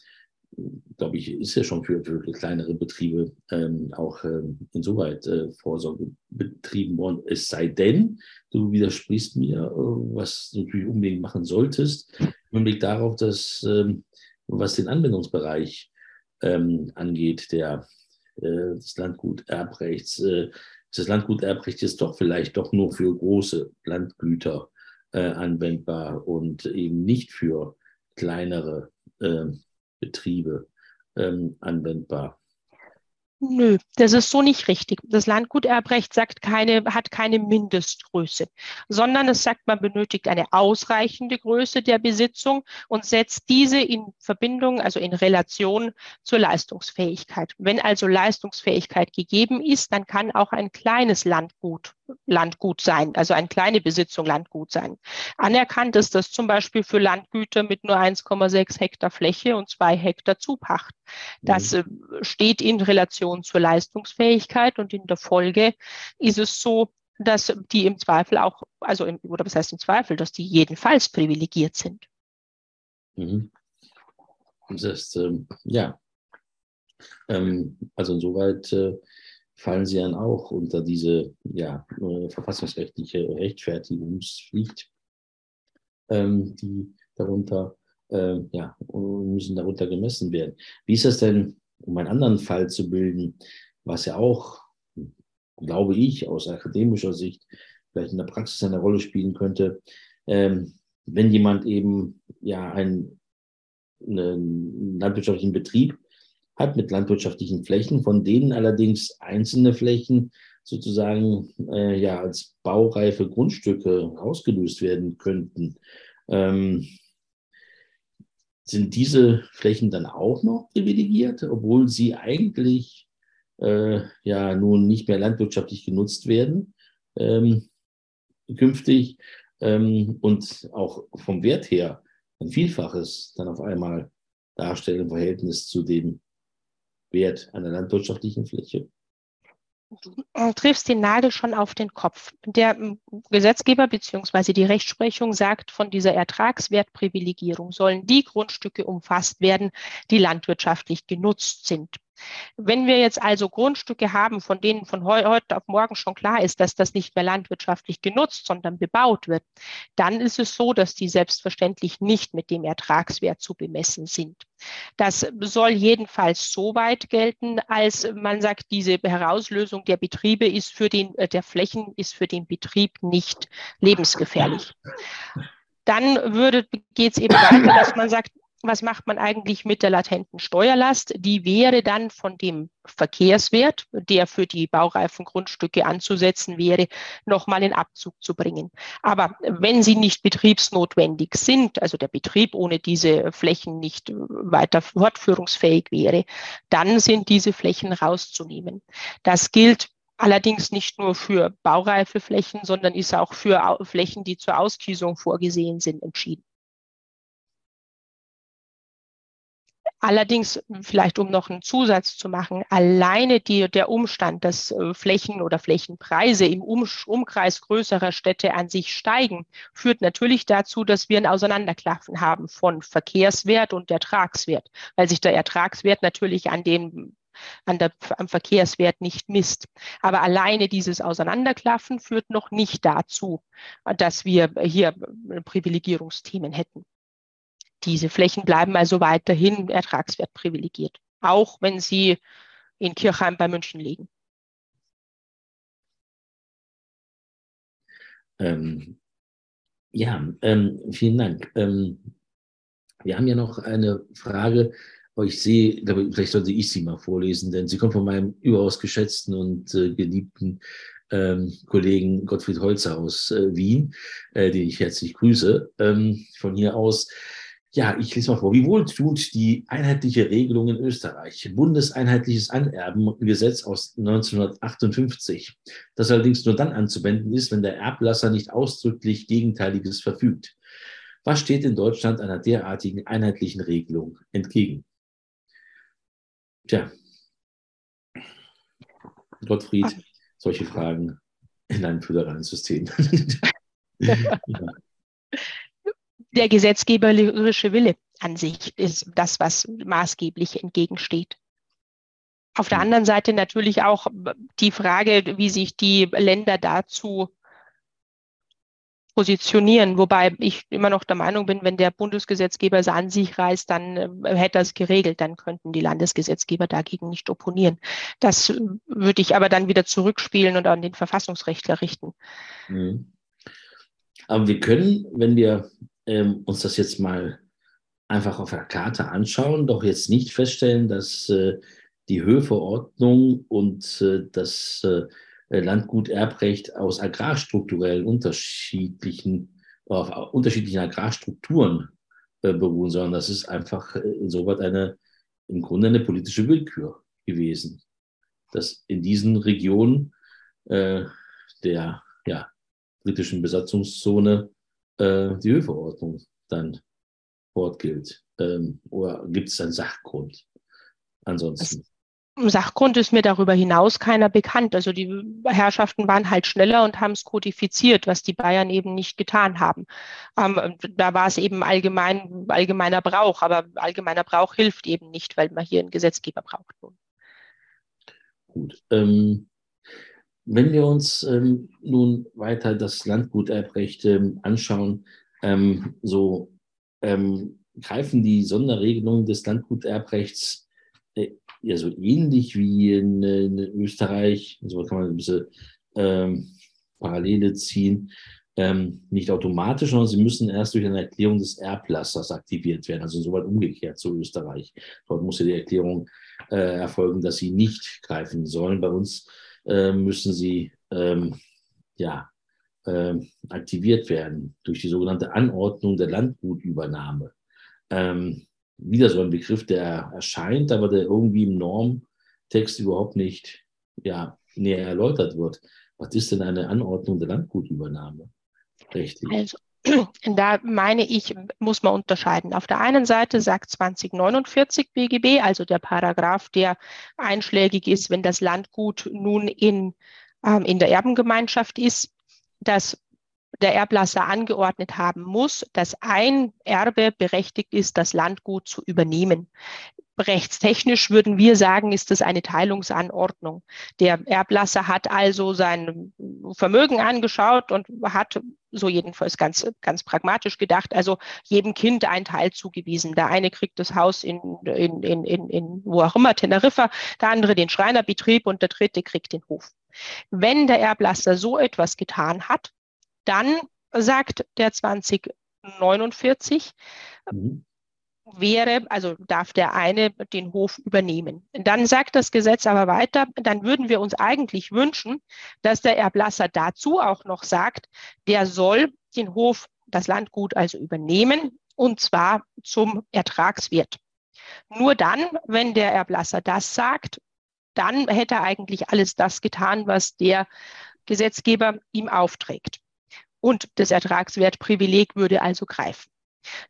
glaube ich, ist ja schon für, für kleinere Betriebe ähm, auch ähm, insoweit äh, Vorsorge betrieben worden. Es sei denn, du widersprichst mir, äh, was du natürlich unbedingt machen solltest, im Blick darauf, dass ähm, was den Anwendungsbereich ähm, angeht, der äh, des Landguterbrechts, äh, das Landguterbrecht ist doch vielleicht doch nur für große Landgüter anwendbar und eben nicht für kleinere äh, Betriebe ähm, anwendbar. Nö, das ist so nicht richtig. Das Landguterbrecht sagt keine, hat keine Mindestgröße, sondern es sagt, man benötigt eine ausreichende Größe der Besitzung und setzt diese in Verbindung, also in Relation zur Leistungsfähigkeit. Wenn also Leistungsfähigkeit gegeben ist, dann kann auch ein kleines Landgut Landgut sein, also eine kleine Besitzung Landgut sein. Anerkannt ist das zum Beispiel für Landgüter mit nur 1,6 Hektar Fläche und zwei Hektar Zupacht. Das mhm. Äh, steht in Relation zur Leistungsfähigkeit und in der Folge ist es so, dass die im Zweifel auch, also im, oder was heißt im Zweifel, dass die jedenfalls privilegiert sind. Mhm. Das heißt, ähm, ja, ähm, also insoweit äh, fallen sie dann auch unter diese ja, äh, verfassungsrechtliche Rechtfertigungspflicht, ähm, die darunter äh, ja, müssen darunter gemessen werden. Wie ist das denn, um einen anderen Fall zu bilden, was ja auch, glaube ich, aus akademischer Sicht vielleicht in der Praxis eine Rolle spielen könnte, ähm, wenn jemand eben ja einen, einen landwirtschaftlichen Betrieb hat mit landwirtschaftlichen Flächen, von denen allerdings einzelne Flächen sozusagen äh, ja als baureife Grundstücke ausgelöst werden könnten. Ähm, sind diese Flächen dann auch noch privilegiert, obwohl sie eigentlich äh, ja nun nicht mehr landwirtschaftlich genutzt werden ähm, künftig ähm, und auch vom Wert her ein Vielfaches dann auf einmal darstellen im Verhältnis zu dem Wert einer landwirtschaftlichen Fläche? Du triffst den Nagel schon auf den Kopf. Der ähm, Gesetzgeber bzw. die Rechtsprechung sagt, von dieser Ertragswertprivilegierung sollen die Grundstücke umfasst werden, die landwirtschaftlich genutzt sind. Wenn wir jetzt also Grundstücke haben, von denen von heute auf morgen schon klar ist, dass das nicht mehr landwirtschaftlich genutzt, sondern bebaut wird, dann ist es so, dass die selbstverständlich nicht mit dem Ertragswert zu bemessen sind. Das soll jedenfalls so weit gelten, als man sagt, diese Herauslösung der Betriebe ist für den, äh, der Flächen ist für den Betrieb nicht lebensgefährlich. Dann würde, geht es eben weiter, dass man sagt, was macht man eigentlich mit der latenten Steuerlast? Die wäre dann von dem Verkehrswert, der für die baureifen Grundstücke anzusetzen wäre, nochmal in Abzug zu bringen. Aber wenn sie nicht betriebsnotwendig sind, also der Betrieb ohne diese Flächen nicht weiter fortführungsfähig wäre, dann sind diese Flächen rauszunehmen. Das gilt allerdings nicht nur für baureife Flächen, sondern ist auch für Flächen, die zur Auskiesung vorgesehen sind, entschieden. Allerdings, vielleicht um noch einen Zusatz zu machen, alleine die, der Umstand, dass äh, Flächen oder Flächenpreise im um Umkreis größerer Städte an sich steigen, führt natürlich dazu, dass wir ein Auseinanderklaffen haben von Verkehrswert und Ertragswert, weil sich der Ertragswert natürlich an den an der, am Verkehrswert nicht misst. Aber alleine dieses Auseinanderklaffen führt noch nicht dazu, dass wir hier Privilegierungsthemen hätten. Diese Flächen bleiben also weiterhin Ertragswert privilegiert, auch wenn sie in Kirchheim bei München liegen. Ähm, ja, ähm, vielen Dank. Ähm, wir haben ja noch eine Frage, aber ich sehe, vielleicht sollte ich sie mal vorlesen, denn sie kommt von meinem überaus geschätzten und äh, geliebten ähm, Kollegen Gottfried Holzer aus äh, Wien, äh, den ich herzlich grüße. Ähm, von hier aus ja, ich lese mal vor. Wie wohl tut die einheitliche Regelung in Österreich? Bundeseinheitliches Anerbengesetz aus 1958, das allerdings nur dann anzuwenden ist, wenn der Erblasser nicht ausdrücklich Gegenteiliges verfügt. Was steht in Deutschland einer derartigen einheitlichen Regelung entgegen? Tja, Gottfried, solche Fragen in einem föderalen System. ja der gesetzgeberische Wille an sich ist das, was maßgeblich entgegensteht. Auf der hm. anderen Seite natürlich auch die Frage, wie sich die Länder dazu positionieren, wobei ich immer noch der Meinung bin, wenn der Bundesgesetzgeber es an sich reißt, dann äh, hätte er es geregelt, dann könnten die Landesgesetzgeber dagegen nicht opponieren. Das würde ich aber dann wieder zurückspielen und an den Verfassungsrechtler richten. Mhm. Aber wir können, wenn wir ähm, uns das jetzt mal einfach auf der Karte anschauen, doch jetzt nicht feststellen, dass äh, die Höfeordnung und äh, das äh, Landguterbrecht aus agrarstrukturell unterschiedlichen, auf unterschiedlichen Agrarstrukturen äh, beruhen, sondern das ist einfach insoweit eine, im Grunde eine politische Willkür gewesen, dass in diesen Regionen äh, der ja, britischen Besatzungszone äh, die Höfeordnung dann fortgilt? Ähm, oder gibt es einen Sachgrund ansonsten? Sachgrund ist mir darüber hinaus keiner bekannt. Also die Herrschaften waren halt schneller und haben es kodifiziert, was die Bayern eben nicht getan haben. Ähm, da war es eben allgemein, allgemeiner Brauch, aber allgemeiner Brauch hilft eben nicht, weil man hier einen Gesetzgeber braucht. Gut. Ähm, wenn wir uns ähm, nun weiter das Landguterbrecht ähm, anschauen, ähm, so ähm, greifen die Sonderregelungen des Landguterbrechts äh, ja so ähnlich wie in, in Österreich, so kann man ein bisschen ähm, Parallele ziehen, ähm, nicht automatisch, sondern sie müssen erst durch eine Erklärung des Erblassers aktiviert werden. Also soweit umgekehrt zu Österreich. Dort muss ja die Erklärung äh, erfolgen, dass sie nicht greifen sollen. Bei uns äh, müssen sie ähm, ja, äh, aktiviert werden durch die sogenannte Anordnung der Landgutübernahme. Ähm, wieder so ein Begriff, der erscheint, aber der irgendwie im Normtext überhaupt nicht ja, näher erläutert wird. Was ist denn eine Anordnung der Landgutübernahme? Rechtlich. Also, da meine ich, muss man unterscheiden. Auf der einen Seite sagt 2049 BGB, also der Paragraph, der einschlägig ist, wenn das Landgut nun in, ähm, in der Erbengemeinschaft ist, dass der Erblasser angeordnet haben muss, dass ein Erbe berechtigt ist, das Landgut zu übernehmen. Rechtstechnisch würden wir sagen, ist das eine Teilungsanordnung. Der Erblasser hat also sein Vermögen angeschaut und hat, so jedenfalls ganz, ganz pragmatisch gedacht, also jedem Kind ein Teil zugewiesen. Der eine kriegt das Haus in, in, in, in, in wo auch immer, Teneriffa, der andere den Schreinerbetrieb und der dritte kriegt den Hof. Wenn der Erblasser so etwas getan hat, dann sagt der 2049, mhm. wäre, also darf der eine den Hof übernehmen. Dann sagt das Gesetz aber weiter, dann würden wir uns eigentlich wünschen, dass der Erblasser dazu auch noch sagt, der soll den Hof, das Landgut also übernehmen und zwar zum Ertragswert. Nur dann, wenn der Erblasser das sagt, dann hätte er eigentlich alles das getan, was der Gesetzgeber ihm aufträgt und das Ertragswertprivileg würde also greifen.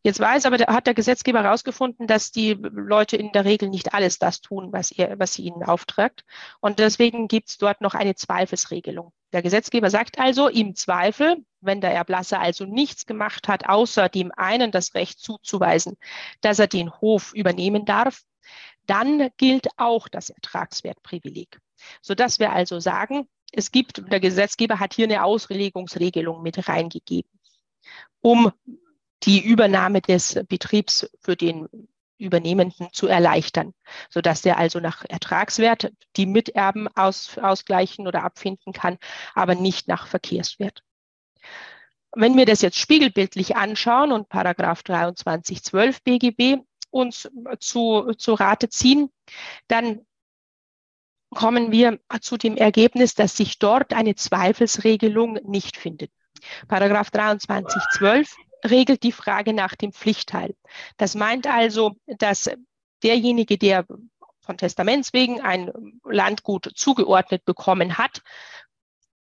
Jetzt weiß aber, hat der Gesetzgeber herausgefunden, dass die Leute in der Regel nicht alles das tun, was, ihr, was sie ihnen auftragt. Und deswegen gibt es dort noch eine Zweifelsregelung. Der Gesetzgeber sagt also, im Zweifel, wenn der Erblasser also nichts gemacht hat, außer dem einen das Recht zuzuweisen, dass er den Hof übernehmen darf, dann gilt auch das Ertragswertprivileg. Sodass wir also sagen, es gibt, der Gesetzgeber hat hier eine Auslegungsregelung mit reingegeben, um die Übernahme des Betriebs für den Übernehmenden zu erleichtern, sodass der also nach Ertragswert die Miterben aus, ausgleichen oder abfinden kann, aber nicht nach Verkehrswert. Wenn wir das jetzt spiegelbildlich anschauen und Paragraph 2312 BGB uns zu, zu Rate ziehen, dann kommen wir zu dem Ergebnis, dass sich dort eine Zweifelsregelung nicht findet. Paragraph 2312 regelt die Frage nach dem Pflichtteil. Das meint also, dass derjenige, der von Testaments wegen ein Landgut zugeordnet bekommen hat,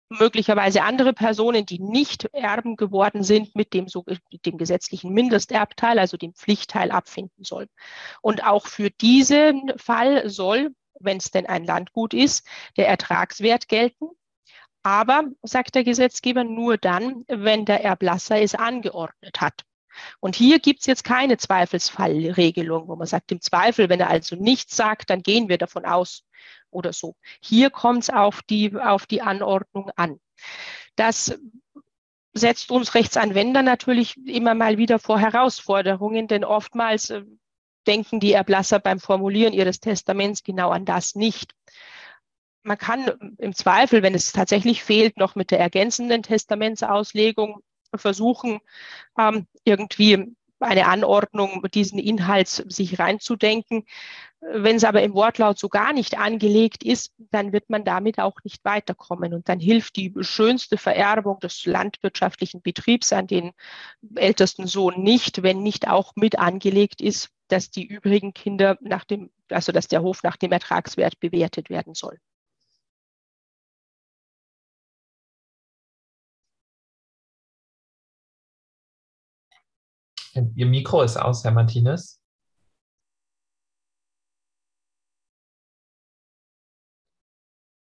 möglicherweise andere Personen, die nicht Erben geworden sind, mit dem, so, mit dem gesetzlichen Mindesterbteil, also dem Pflichtteil, abfinden soll. Und auch für diesen Fall soll wenn es denn ein Landgut ist, der Ertragswert gelten. Aber, sagt der Gesetzgeber, nur dann, wenn der Erblasser es angeordnet hat. Und hier gibt es jetzt keine Zweifelsfallregelung, wo man sagt, im Zweifel, wenn er also nichts sagt, dann gehen wir davon aus oder so. Hier kommt es auf die, auf die Anordnung an. Das setzt uns Rechtsanwender natürlich immer mal wieder vor Herausforderungen, denn oftmals äh, denken die Erblasser beim Formulieren ihres Testaments genau an das nicht. Man kann im Zweifel, wenn es tatsächlich fehlt, noch mit der ergänzenden Testamentsauslegung versuchen, ähm, irgendwie eine Anordnung diesen Inhalts sich reinzudenken. Wenn es aber im Wortlaut so gar nicht angelegt ist, dann wird man damit auch nicht weiterkommen. Und dann hilft die schönste Vererbung des landwirtschaftlichen Betriebs an den ältesten Sohn nicht, wenn nicht auch mit angelegt ist, dass die übrigen Kinder nach dem, also dass der Hof nach dem Ertragswert bewertet werden soll. Ihr Mikro ist aus, Herr Martinez.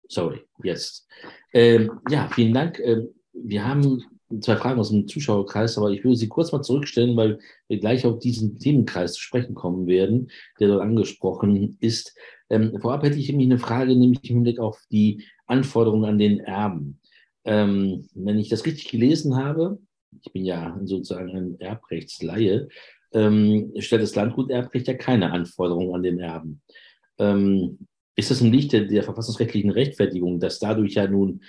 Sorry, jetzt. Ähm, ja, vielen Dank. Ähm, wir haben zwei Fragen aus dem Zuschauerkreis, aber ich würde sie kurz mal zurückstellen, weil wir gleich auf diesen Themenkreis zu sprechen kommen werden, der dort angesprochen ist. Ähm, vorab hätte ich nämlich eine Frage, nämlich im Hinblick auf die Anforderungen an den Erben. Ähm, wenn ich das richtig gelesen habe, ich bin ja sozusagen ein Erbrechtsleihe, ähm, stellt das Landguterbrecht ja keine Anforderungen an den Erben. Ähm, ist das im Lichte der verfassungsrechtlichen Rechtfertigung, dass dadurch ja nun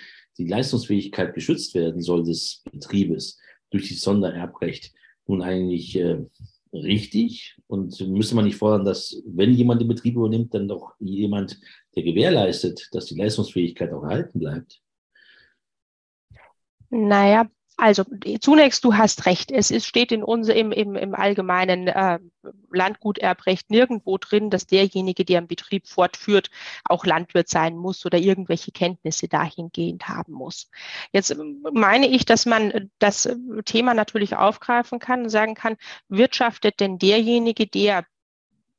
die Leistungsfähigkeit geschützt werden soll des Betriebes durch das Sondererbrecht nun eigentlich äh, richtig? Und müsste man nicht fordern, dass, wenn jemand den Betrieb übernimmt, dann doch jemand, der gewährleistet, dass die Leistungsfähigkeit auch erhalten bleibt? Naja, also zunächst, du hast recht. Es ist, steht in uns im, im, im allgemeinen äh, Landguterbrecht nirgendwo drin, dass derjenige, der einen Betrieb fortführt, auch Landwirt sein muss oder irgendwelche Kenntnisse dahingehend haben muss. Jetzt ähm, meine ich, dass man das Thema natürlich aufgreifen kann und sagen kann, wirtschaftet denn derjenige, der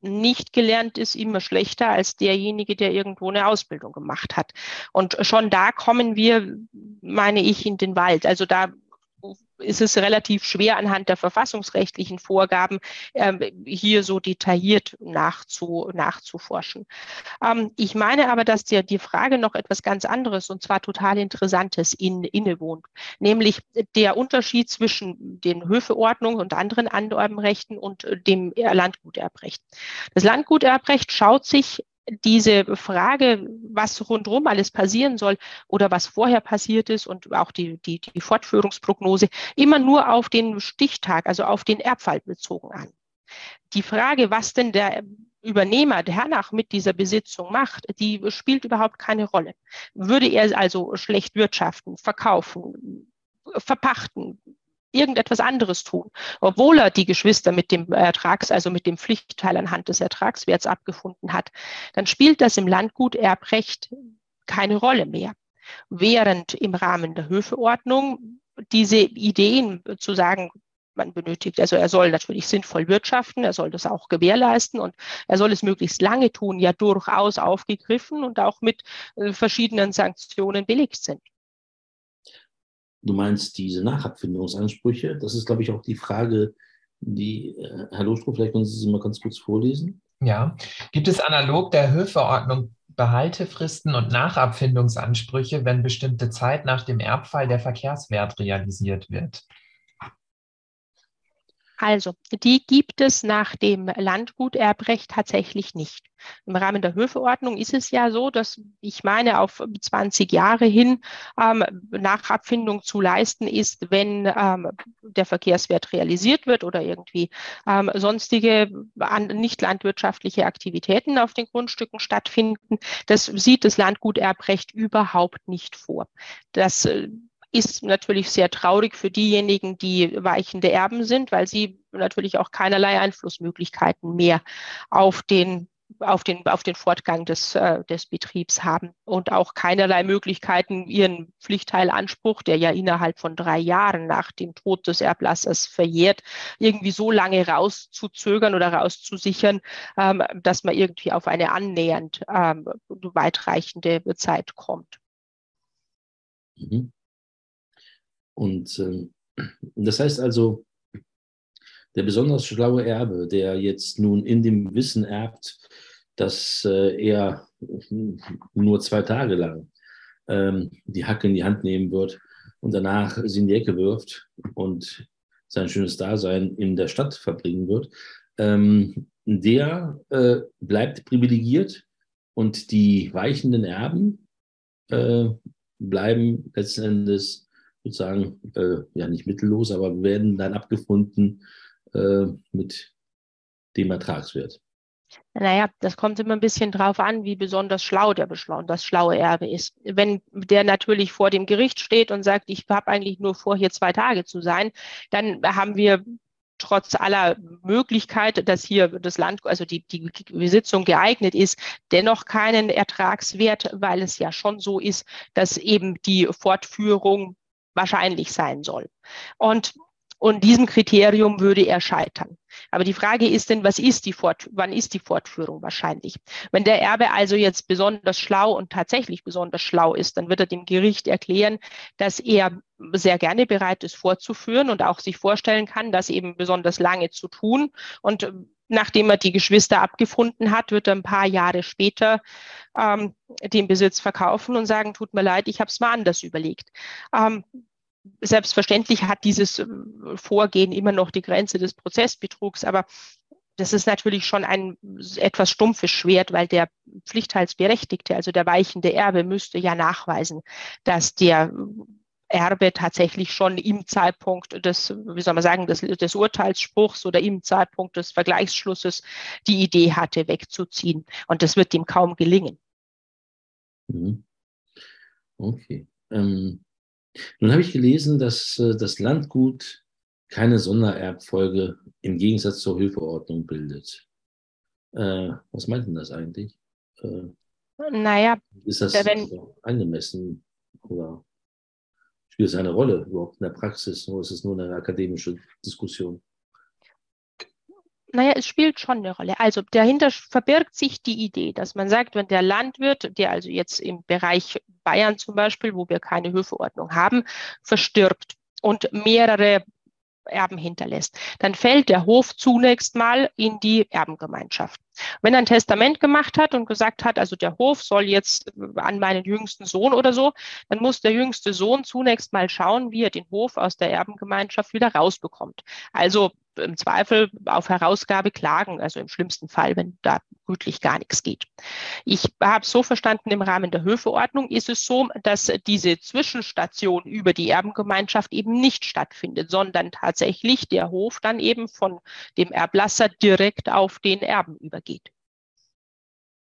nicht gelernt ist, immer schlechter als derjenige, der irgendwo eine Ausbildung gemacht hat. Und schon da kommen wir, meine ich, in den Wald. Also da ist es relativ schwer anhand der verfassungsrechtlichen Vorgaben ähm, hier so detailliert nachzu, nachzuforschen. Ähm, ich meine aber, dass dir die Frage noch etwas ganz anderes und zwar total Interessantes in, innewohnt, nämlich der Unterschied zwischen den Höfeordnungen und anderen Anerbenrechten und dem Landguterbrecht. Das Landguterbrecht schaut sich diese Frage, was rundherum alles passieren soll oder was vorher passiert ist und auch die, die, die Fortführungsprognose immer nur auf den Stichtag, also auf den Erbfall bezogen an. Die Frage, was denn der Übernehmer, der hernach mit dieser Besitzung macht, die spielt überhaupt keine Rolle. Würde er also schlecht wirtschaften, verkaufen, verpachten, irgendetwas anderes tun, obwohl er die Geschwister mit dem Ertrags, also mit dem Pflichtteil anhand des Ertragswerts abgefunden hat, dann spielt das im Landgut Erbrecht keine Rolle mehr. Während im Rahmen der Höfeordnung diese Ideen zu sagen, man benötigt, also er soll natürlich sinnvoll wirtschaften, er soll das auch gewährleisten und er soll es möglichst lange tun, ja durchaus aufgegriffen und auch mit äh, verschiedenen Sanktionen belegt sind. Du meinst diese Nachabfindungsansprüche? Das ist, glaube ich, auch die Frage, die, äh, Herr Loschko, vielleicht können Sie sie mal ganz kurz vorlesen. Ja, gibt es analog der Höfeordnung Behaltefristen und Nachabfindungsansprüche, wenn bestimmte Zeit nach dem Erbfall der Verkehrswert realisiert wird? Also, die gibt es nach dem Landguterbrecht tatsächlich nicht. Im Rahmen der Höfeordnung ist es ja so, dass ich meine, auf 20 Jahre hin ähm, Nachabfindung zu leisten ist, wenn ähm, der Verkehrswert realisiert wird oder irgendwie ähm, sonstige an, nicht landwirtschaftliche Aktivitäten auf den Grundstücken stattfinden. Das sieht das Landguterbrecht überhaupt nicht vor. Das äh, ist natürlich sehr traurig für diejenigen, die weichende Erben sind, weil sie natürlich auch keinerlei Einflussmöglichkeiten mehr auf den auf den, auf den Fortgang des, äh, des Betriebs haben und auch keinerlei Möglichkeiten, ihren Pflichtteilanspruch, der ja innerhalb von drei Jahren nach dem Tod des Erblassers verjährt, irgendwie so lange rauszuzögern oder rauszusichern, ähm, dass man irgendwie auf eine annähernd ähm, weitreichende Zeit kommt. Mhm. Und äh, das heißt also, der besonders schlaue Erbe, der jetzt nun in dem Wissen erbt, dass äh, er nur zwei Tage lang ähm, die Hacke in die Hand nehmen wird und danach sie in die Ecke wirft und sein schönes Dasein in der Stadt verbringen wird, ähm, der äh, bleibt privilegiert und die weichenden Erben äh, bleiben letzten Endes sozusagen, äh, ja nicht mittellos, aber werden dann abgefunden äh, mit dem Ertragswert. Naja, das kommt immer ein bisschen drauf an, wie besonders schlau der das schlaue Erbe ist. Wenn der natürlich vor dem Gericht steht und sagt, ich habe eigentlich nur vor, hier zwei Tage zu sein, dann haben wir trotz aller Möglichkeit, dass hier das Land, also die, die Besitzung geeignet ist, dennoch keinen Ertragswert, weil es ja schon so ist, dass eben die Fortführung wahrscheinlich sein soll. Und und diesem Kriterium würde er scheitern. Aber die Frage ist denn, was ist die Fort wann ist die Fortführung wahrscheinlich? Wenn der Erbe also jetzt besonders schlau und tatsächlich besonders schlau ist, dann wird er dem Gericht erklären, dass er sehr gerne bereit ist fortzuführen und auch sich vorstellen kann, das eben besonders lange zu tun. Und nachdem er die Geschwister abgefunden hat, wird er ein paar Jahre später ähm, den Besitz verkaufen und sagen, tut mir leid, ich habe es mal anders überlegt. Ähm, Selbstverständlich hat dieses äh, Vorgehen immer noch die Grenze des Prozessbetrugs, aber das ist natürlich schon ein etwas stumpfes Schwert, weil der Pflichtteilsberechtigte, also der weichende Erbe, müsste ja nachweisen, dass der Erbe tatsächlich schon im Zeitpunkt des, wie soll man sagen, des, des Urteilsspruchs oder im Zeitpunkt des Vergleichsschlusses die Idee hatte, wegzuziehen. Und das wird ihm kaum gelingen. Mhm. Okay. Ähm, nun habe ich gelesen, dass äh, das Landgut keine Sondererbfolge im Gegensatz zur Höfeordnung bildet. Äh, was meint denn das eigentlich? Äh, naja, ist das wenn, angemessen oder spielt es eine Rolle überhaupt in der Praxis oder ist es nur eine akademische Diskussion? Naja, es spielt schon eine Rolle. Also dahinter verbirgt sich die Idee, dass man sagt, wenn der Landwirt, der also jetzt im Bereich Bayern zum Beispiel, wo wir keine Höfeordnung haben, verstirbt und mehrere Erben hinterlässt, dann fällt der Hof zunächst mal in die Erbengemeinschaft. Wenn er ein Testament gemacht hat und gesagt hat, also der Hof soll jetzt an meinen jüngsten Sohn oder so, dann muss der jüngste Sohn zunächst mal schauen, wie er den Hof aus der Erbengemeinschaft wieder rausbekommt. Also im Zweifel auf Herausgabe klagen, also im schlimmsten Fall, wenn da gütlich gar nichts geht. Ich habe so verstanden, im Rahmen der Höfeordnung ist es so, dass diese Zwischenstation über die Erbengemeinschaft eben nicht stattfindet, sondern tatsächlich der Hof dann eben von dem Erblasser direkt auf den Erben übergeht.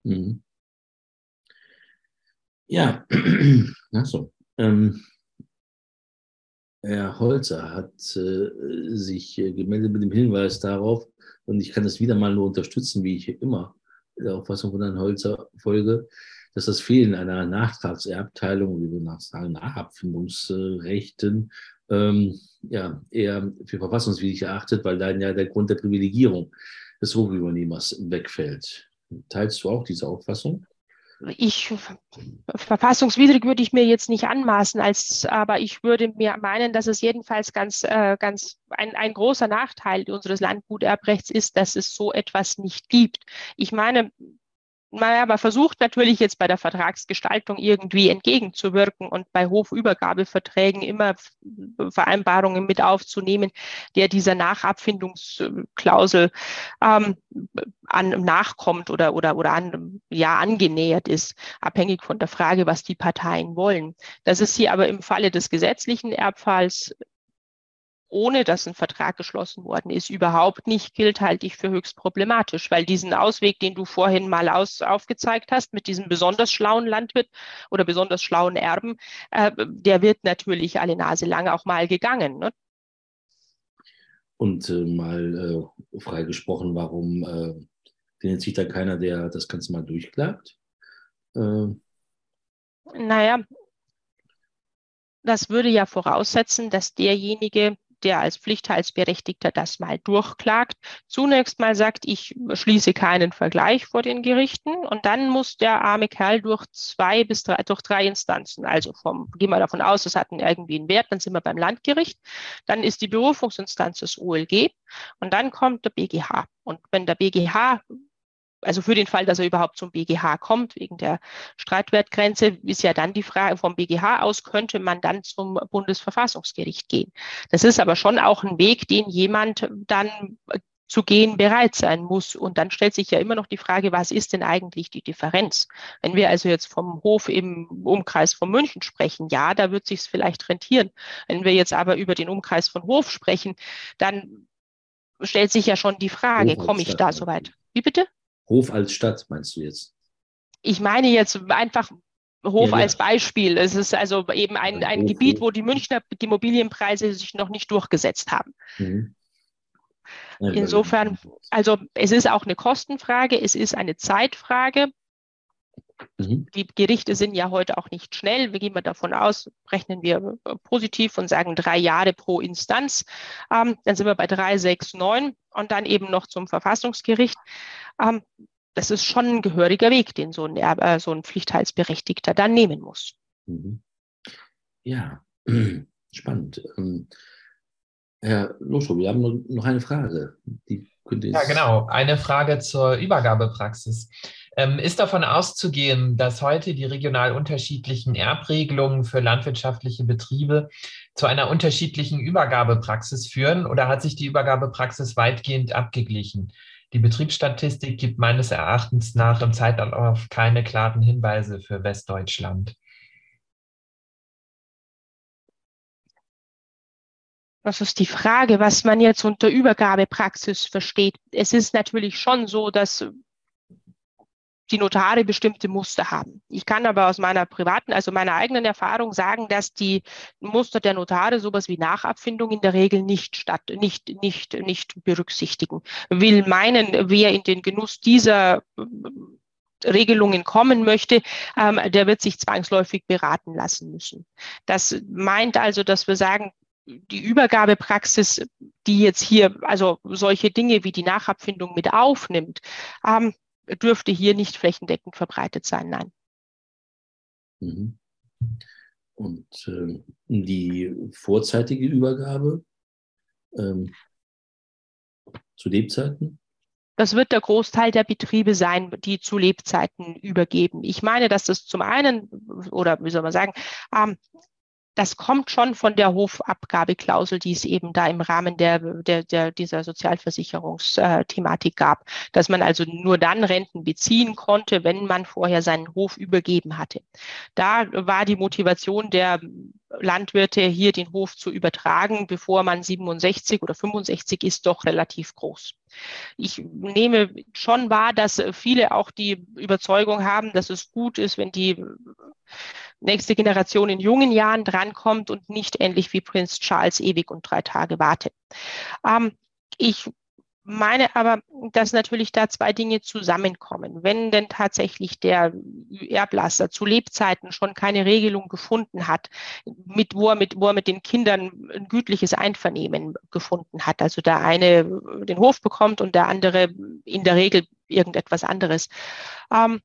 Mhm. Ja, achso. Ähm, Herr Holzer hat äh, sich äh, gemeldet mit dem Hinweis darauf, und ich kann das wieder mal nur unterstützen, wie ich immer der Auffassung von Herrn Holzer folge, dass das Fehlen einer Nachtragserbteilung, wie wir nach sagen, Nachabfindungsrechten, ähm, ja, eher für verfassungswidrig erachtet, weil dann ja der Grund der Privilegierung des Hochübernehmers wegfällt. Teilst du auch diese Auffassung? ich verfassungswidrig würde ich mir jetzt nicht anmaßen, als, aber ich würde mir meinen, dass es jedenfalls ganz, äh, ganz ein, ein großer Nachteil unseres Landguterbrechts ist, dass es so etwas nicht gibt. Ich meine, man versucht natürlich jetzt bei der Vertragsgestaltung irgendwie entgegenzuwirken und bei Hofübergabeverträgen immer Vereinbarungen mit aufzunehmen, der dieser Nachabfindungsklausel ähm, an, nachkommt oder, oder, oder an, ja, angenähert ist, abhängig von der Frage, was die Parteien wollen. Das ist hier aber im Falle des gesetzlichen Erbfalls ohne dass ein Vertrag geschlossen worden ist, überhaupt nicht gilt, halte ich für höchst problematisch, weil diesen Ausweg, den du vorhin mal aus, aufgezeigt hast, mit diesem besonders schlauen Landwirt oder besonders schlauen Erben, äh, der wird natürlich alle Nase lang auch mal gegangen. Ne? Und äh, mal äh, freigesprochen, warum äh, findet sich da keiner, der das Ganze mal durchklagt? Äh, naja, das würde ja voraussetzen, dass derjenige, der als Pflichtteilsberechtigter das mal durchklagt, zunächst mal sagt, ich schließe keinen Vergleich vor den Gerichten und dann muss der arme Kerl durch zwei bis drei, durch drei Instanzen, also vom, gehen wir davon aus, es hat irgendwie einen Wert, dann sind wir beim Landgericht, dann ist die Berufungsinstanz das OLG und dann kommt der BGH. Und wenn der BGH also für den Fall, dass er überhaupt zum BGH kommt, wegen der Streitwertgrenze, ist ja dann die Frage, vom BGH aus könnte man dann zum Bundesverfassungsgericht gehen. Das ist aber schon auch ein Weg, den jemand dann zu gehen bereit sein muss. Und dann stellt sich ja immer noch die Frage, was ist denn eigentlich die Differenz? Wenn wir also jetzt vom Hof im Umkreis von München sprechen, ja, da wird sich es vielleicht rentieren. Wenn wir jetzt aber über den Umkreis von Hof sprechen, dann stellt sich ja schon die Frage, komme ich da so weit? Wie bitte? Hof als Stadt, meinst du jetzt? Ich meine jetzt einfach Hof ja, als Beispiel. Es ist also eben ein, ein Gebiet, wo die Münchner die Immobilienpreise sich noch nicht durchgesetzt haben. Mhm. Insofern, also es ist auch eine Kostenfrage, es ist eine Zeitfrage. Mhm. Die Gerichte sind ja heute auch nicht schnell. Wir gehen mal davon aus, rechnen wir positiv und sagen drei Jahre pro Instanz. Ähm, dann sind wir bei drei, sechs, neun und dann eben noch zum Verfassungsgericht. Ähm, das ist schon ein gehöriger Weg, den so ein, äh, so ein Pflichtheitsberechtigter dann nehmen muss. Mhm. Ja, spannend. Ähm, Herr Loschow, wir haben noch eine Frage. ja, genau. Eine Frage zur Übergabepraxis. Ähm, ist davon auszugehen, dass heute die regional unterschiedlichen Erbregelungen für landwirtschaftliche Betriebe zu einer unterschiedlichen Übergabepraxis führen oder hat sich die Übergabepraxis weitgehend abgeglichen? Die Betriebsstatistik gibt meines Erachtens nach im Zeitablauf keine klaren Hinweise für Westdeutschland. Das ist die Frage, was man jetzt unter Übergabepraxis versteht. Es ist natürlich schon so, dass die Notare bestimmte Muster haben. Ich kann aber aus meiner privaten, also meiner eigenen Erfahrung sagen, dass die Muster der Notare sowas wie Nachabfindung in der Regel nicht statt, nicht, nicht, nicht berücksichtigen. Will meinen, wer in den Genuss dieser äh, Regelungen kommen möchte, ähm, der wird sich zwangsläufig beraten lassen müssen. Das meint also, dass wir sagen, die Übergabepraxis, die jetzt hier also solche Dinge wie die Nachabfindung mit aufnimmt, ähm, dürfte hier nicht flächendeckend verbreitet sein, nein. Mhm. Und äh, die vorzeitige Übergabe ähm, zu Lebzeiten? Das wird der Großteil der Betriebe sein, die zu Lebzeiten übergeben. Ich meine, dass das zum einen, oder wie soll man sagen, ähm, das kommt schon von der Hofabgabeklausel, die es eben da im Rahmen der, der, der dieser Sozialversicherungsthematik gab, dass man also nur dann Renten beziehen konnte, wenn man vorher seinen Hof übergeben hatte. Da war die Motivation der Landwirte hier den Hof zu übertragen, bevor man 67 oder 65 ist, doch relativ groß. Ich nehme schon wahr, dass viele auch die Überzeugung haben, dass es gut ist, wenn die nächste Generation in jungen Jahren drankommt und nicht ähnlich wie Prinz Charles ewig und drei Tage wartet. Ähm, ich meine aber, dass natürlich da zwei Dinge zusammenkommen. Wenn denn tatsächlich der Erblasser zu Lebzeiten schon keine Regelung gefunden hat, mit, wo, er mit, wo er mit den Kindern ein gütliches Einvernehmen gefunden hat, also der eine den Hof bekommt und der andere in der Regel irgendetwas anderes, ähm,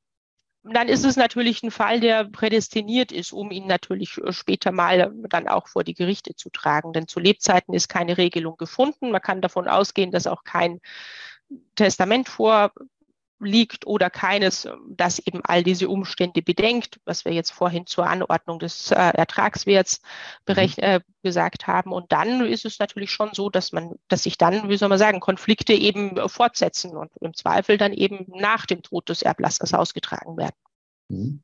dann ist es natürlich ein Fall, der prädestiniert ist, um ihn natürlich äh, später mal dann auch vor die Gerichte zu tragen. Denn zu Lebzeiten ist keine Regelung gefunden. Man kann davon ausgehen, dass auch kein Testament vorliegt oder keines, das eben all diese Umstände bedenkt, was wir jetzt vorhin zur Anordnung des äh, Ertragswerts mhm. äh, gesagt haben. Und dann ist es natürlich schon so, dass man, dass sich dann, wie soll man sagen, Konflikte eben fortsetzen und im Zweifel dann eben nach dem Tod des Erblassers ausgetragen werden. Mhm.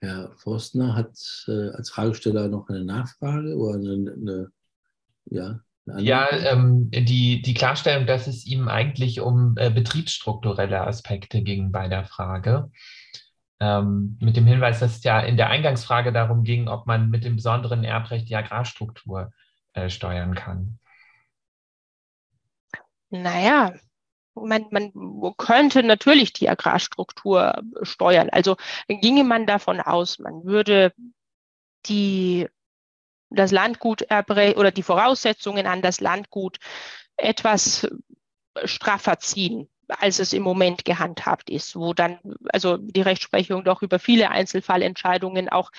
Herr Forstner hat äh, als Fragesteller noch eine Nachfrage oder eine, eine ja, ja, ähm, die, die Klarstellung, dass es ihm eigentlich um äh, betriebsstrukturelle Aspekte ging bei der Frage. Ähm, mit dem Hinweis, dass es ja in der Eingangsfrage darum ging, ob man mit dem besonderen Erbrecht die Agrarstruktur äh, steuern kann. Naja, man, man könnte natürlich die Agrarstruktur steuern. Also ginge man davon aus, man würde die, das Landgut oder die Voraussetzungen an das Landgut etwas straffer ziehen, als es im Moment gehandhabt ist, wo dann also die Rechtsprechung doch über viele Einzelfallentscheidungen auch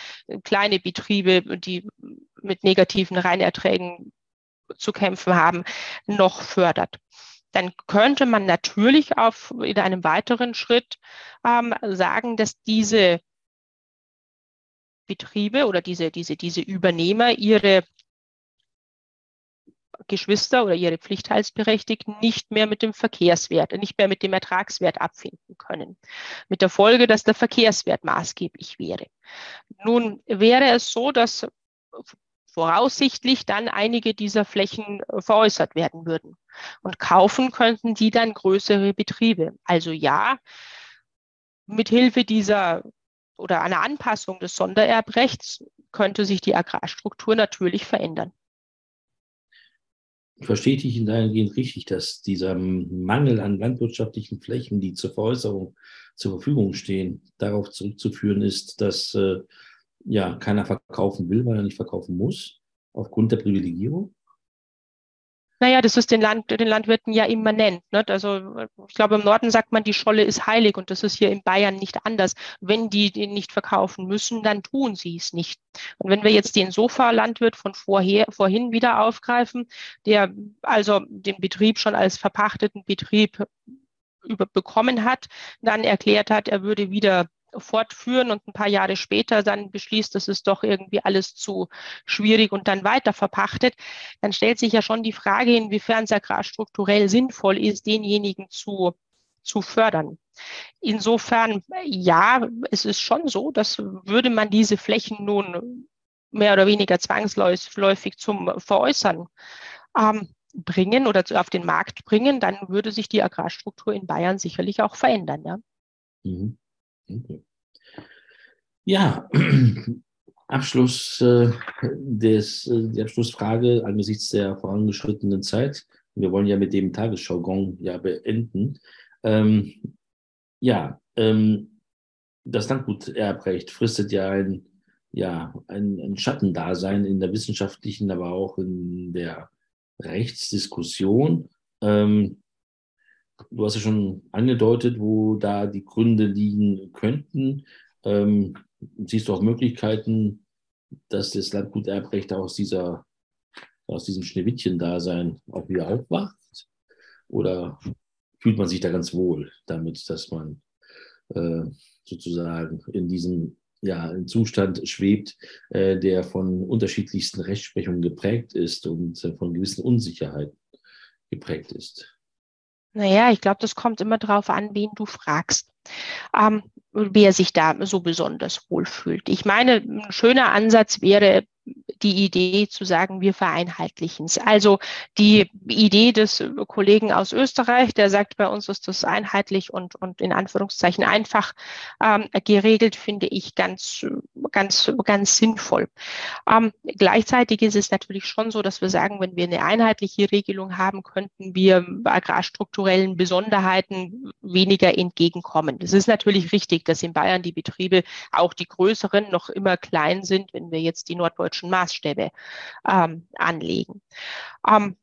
kleine Betriebe, die mit negativen Reinerträgen zu kämpfen haben, noch fördert. Dann könnte man natürlich auf, in einem weiteren Schritt ähm, sagen, dass diese Betriebe oder diese, diese, diese Übernehmer ihre Geschwister oder ihre Pflichtteilsberechtigten nicht mehr mit dem Verkehrswert, nicht mehr mit dem Ertragswert abfinden können. Mit der Folge, dass der Verkehrswert maßgeblich wäre. Nun wäre es so, dass voraussichtlich dann einige dieser Flächen äh, veräußert werden würden. Und kaufen könnten die dann größere Betriebe. Also ja, mit Hilfe dieser oder einer Anpassung des Sondererbrechts könnte sich die Agrarstruktur natürlich verändern. Verstehe ich in dahingehend richtig, dass dieser Mangel an landwirtschaftlichen Flächen, die zur Veräußerung zur Verfügung stehen, darauf zurückzuführen ist, dass äh, ja keiner verkaufen will, weil er nicht verkaufen muss, aufgrund der Privilegierung? Naja, das ist den, Land, den Landwirten ja immanent. Ne? Also ich glaube, im Norden sagt man, die Scholle ist heilig und das ist hier in Bayern nicht anders. Wenn die den nicht verkaufen müssen, dann tun sie es nicht. Und wenn wir jetzt den Sofa-Landwirt von vorher, vorhin wieder aufgreifen, der also den Betrieb schon als verpachteten Betrieb über, bekommen hat, dann erklärt hat, er würde wieder fortführen und ein paar Jahre später dann beschließt, das ist doch irgendwie alles zu schwierig und dann weiter verpachtet, dann stellt sich ja schon die Frage, inwiefern es agrarstrukturell sinnvoll ist, denjenigen zu, zu fördern. Insofern, ja, es ist schon so, dass würde man diese Flächen nun mehr oder weniger zwangsläufig zum Veräußern ähm, bringen oder auf den Markt bringen, dann würde sich die Agrarstruktur in Bayern sicherlich auch verändern. Ja, mhm. Okay. ja Abschluss äh, des, äh, die Abschlussfrage angesichts der vorangeschrittenen Zeit. Wir wollen ja mit dem Tagesschau-Gong ja beenden. Ähm, ja, ähm, das Landgut Erbrecht fristet ja ein, ja, ein, ein Schattendasein in der wissenschaftlichen, aber auch in der Rechtsdiskussion. Ähm, du hast ja schon angedeutet, wo da die Gründe liegen könnten. Ähm, siehst du auch Möglichkeiten, dass das Landgut Erbrecht aus, dieser, aus diesem Schneewittchen-Dasein auch wieder aufwacht? Oder fühlt man sich da ganz wohl damit, dass man äh, sozusagen in diesem ja, Zustand schwebt, äh, der von unterschiedlichsten Rechtsprechungen geprägt ist und äh, von gewissen Unsicherheiten geprägt ist? Naja, ich glaube, das kommt immer darauf an, wen du fragst. Ähm, wer sich da so besonders wohlfühlt. Ich meine, ein schöner Ansatz wäre die Idee zu sagen, wir vereinheitlichen es. Also die Idee des Kollegen aus Österreich, der sagt, bei uns ist das einheitlich und, und in Anführungszeichen einfach ähm, geregelt, finde ich ganz, ganz, ganz sinnvoll. Ähm, gleichzeitig ist es natürlich schon so, dass wir sagen, wenn wir eine einheitliche Regelung haben, könnten wir agrarstrukturellen Besonderheiten weniger entgegenkommen. Es ist natürlich richtig, dass in Bayern die Betriebe, auch die größeren, noch immer klein sind, wenn wir jetzt die norddeutschen Maßstäbe ähm, anlegen. Ähm,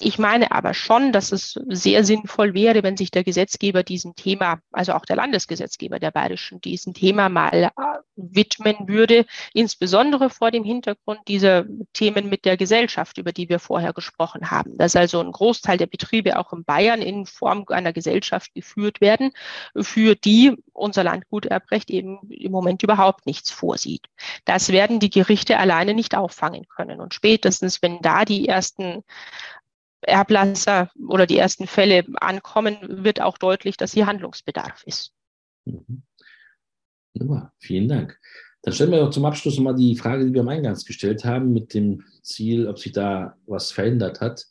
ich meine aber schon, dass es sehr sinnvoll wäre, wenn sich der Gesetzgeber diesem Thema, also auch der Landesgesetzgeber der Bayerischen, diesem Thema mal äh, widmen würde, insbesondere vor dem Hintergrund dieser Themen mit der Gesellschaft, über die wir vorher gesprochen haben. Dass also ein Großteil der Betriebe auch in Bayern in Form einer Gesellschaft geführt werden, für die unser Landguterbrecht eben im Moment überhaupt nichts vorsieht. Das werden die Gerichte alleine nicht auffangen können. Und spätestens, wenn da die ersten Erblasser oder die ersten Fälle ankommen, wird auch deutlich, dass hier Handlungsbedarf ist. Mhm. Ja, vielen Dank. Dann stellen wir doch zum Abschluss nochmal die Frage, die wir am Eingangs gestellt haben, mit dem Ziel, ob sich da was verändert hat,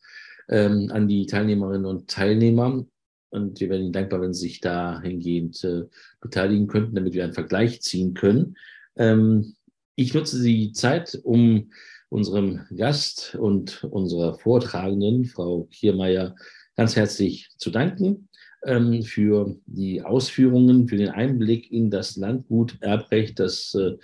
ähm, an die Teilnehmerinnen und Teilnehmer. Und wir wären Ihnen dankbar, wenn Sie sich dahingehend äh, beteiligen könnten, damit wir einen Vergleich ziehen können. Ähm, ich nutze die Zeit, um unserem Gast und unserer Vortragenden, Frau Kiermeier, ganz herzlich zu danken ähm, für die Ausführungen, für den Einblick in das Landgut Erbrecht, das äh,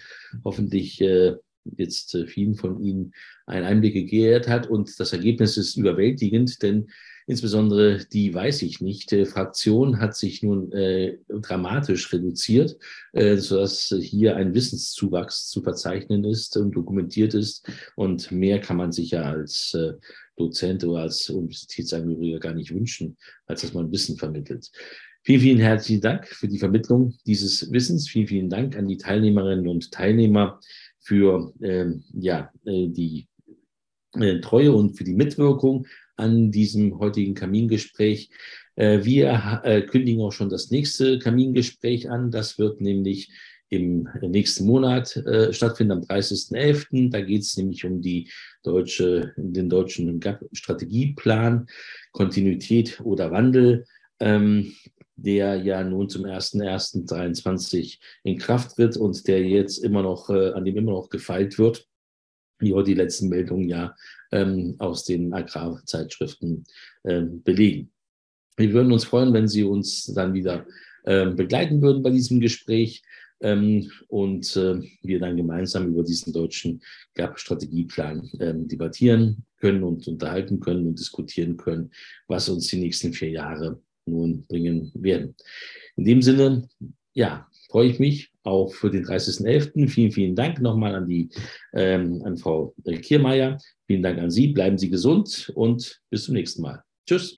hoffentlich äh, jetzt äh, vielen von Ihnen einen Einblick gegeben hat. Und das Ergebnis ist überwältigend, denn Insbesondere die weiß ich nicht. Fraktion hat sich nun äh, dramatisch reduziert, äh, sodass hier ein Wissenszuwachs zu verzeichnen ist und dokumentiert ist. Und mehr kann man sich ja als äh, Dozent oder als Universitätsangehöriger gar nicht wünschen, als dass man Wissen vermittelt. Vielen, vielen herzlichen Dank für die Vermittlung dieses Wissens. Vielen, vielen Dank an die Teilnehmerinnen und Teilnehmer für ähm, ja, äh, die äh, Treue und für die Mitwirkung an diesem heutigen Kamingespräch. Äh, wir äh, kündigen auch schon das nächste Kamingespräch an. Das wird nämlich im nächsten Monat äh, stattfinden, am 30.11. Da geht es nämlich um die deutsche, den deutschen GAP-Strategieplan, Kontinuität oder Wandel, ähm, der ja nun zum 1.1.23 in Kraft tritt und der jetzt immer noch, an dem immer noch gefeilt wird, wie heute die letzten Meldungen ja ähm, aus den Agrarzeitschriften ähm, belegen. Wir würden uns freuen, wenn Sie uns dann wieder ähm, begleiten würden bei diesem Gespräch ähm, und äh, wir dann gemeinsam über diesen deutschen GAP-Strategieplan ähm, debattieren können und unterhalten können und diskutieren können, was uns die nächsten vier Jahre nun bringen werden. In dem Sinne, ja, freue ich mich auch für den 30.11. Vielen, vielen Dank nochmal an die ähm, an Frau Kiermeier. Vielen Dank an Sie. Bleiben Sie gesund und bis zum nächsten Mal. Tschüss.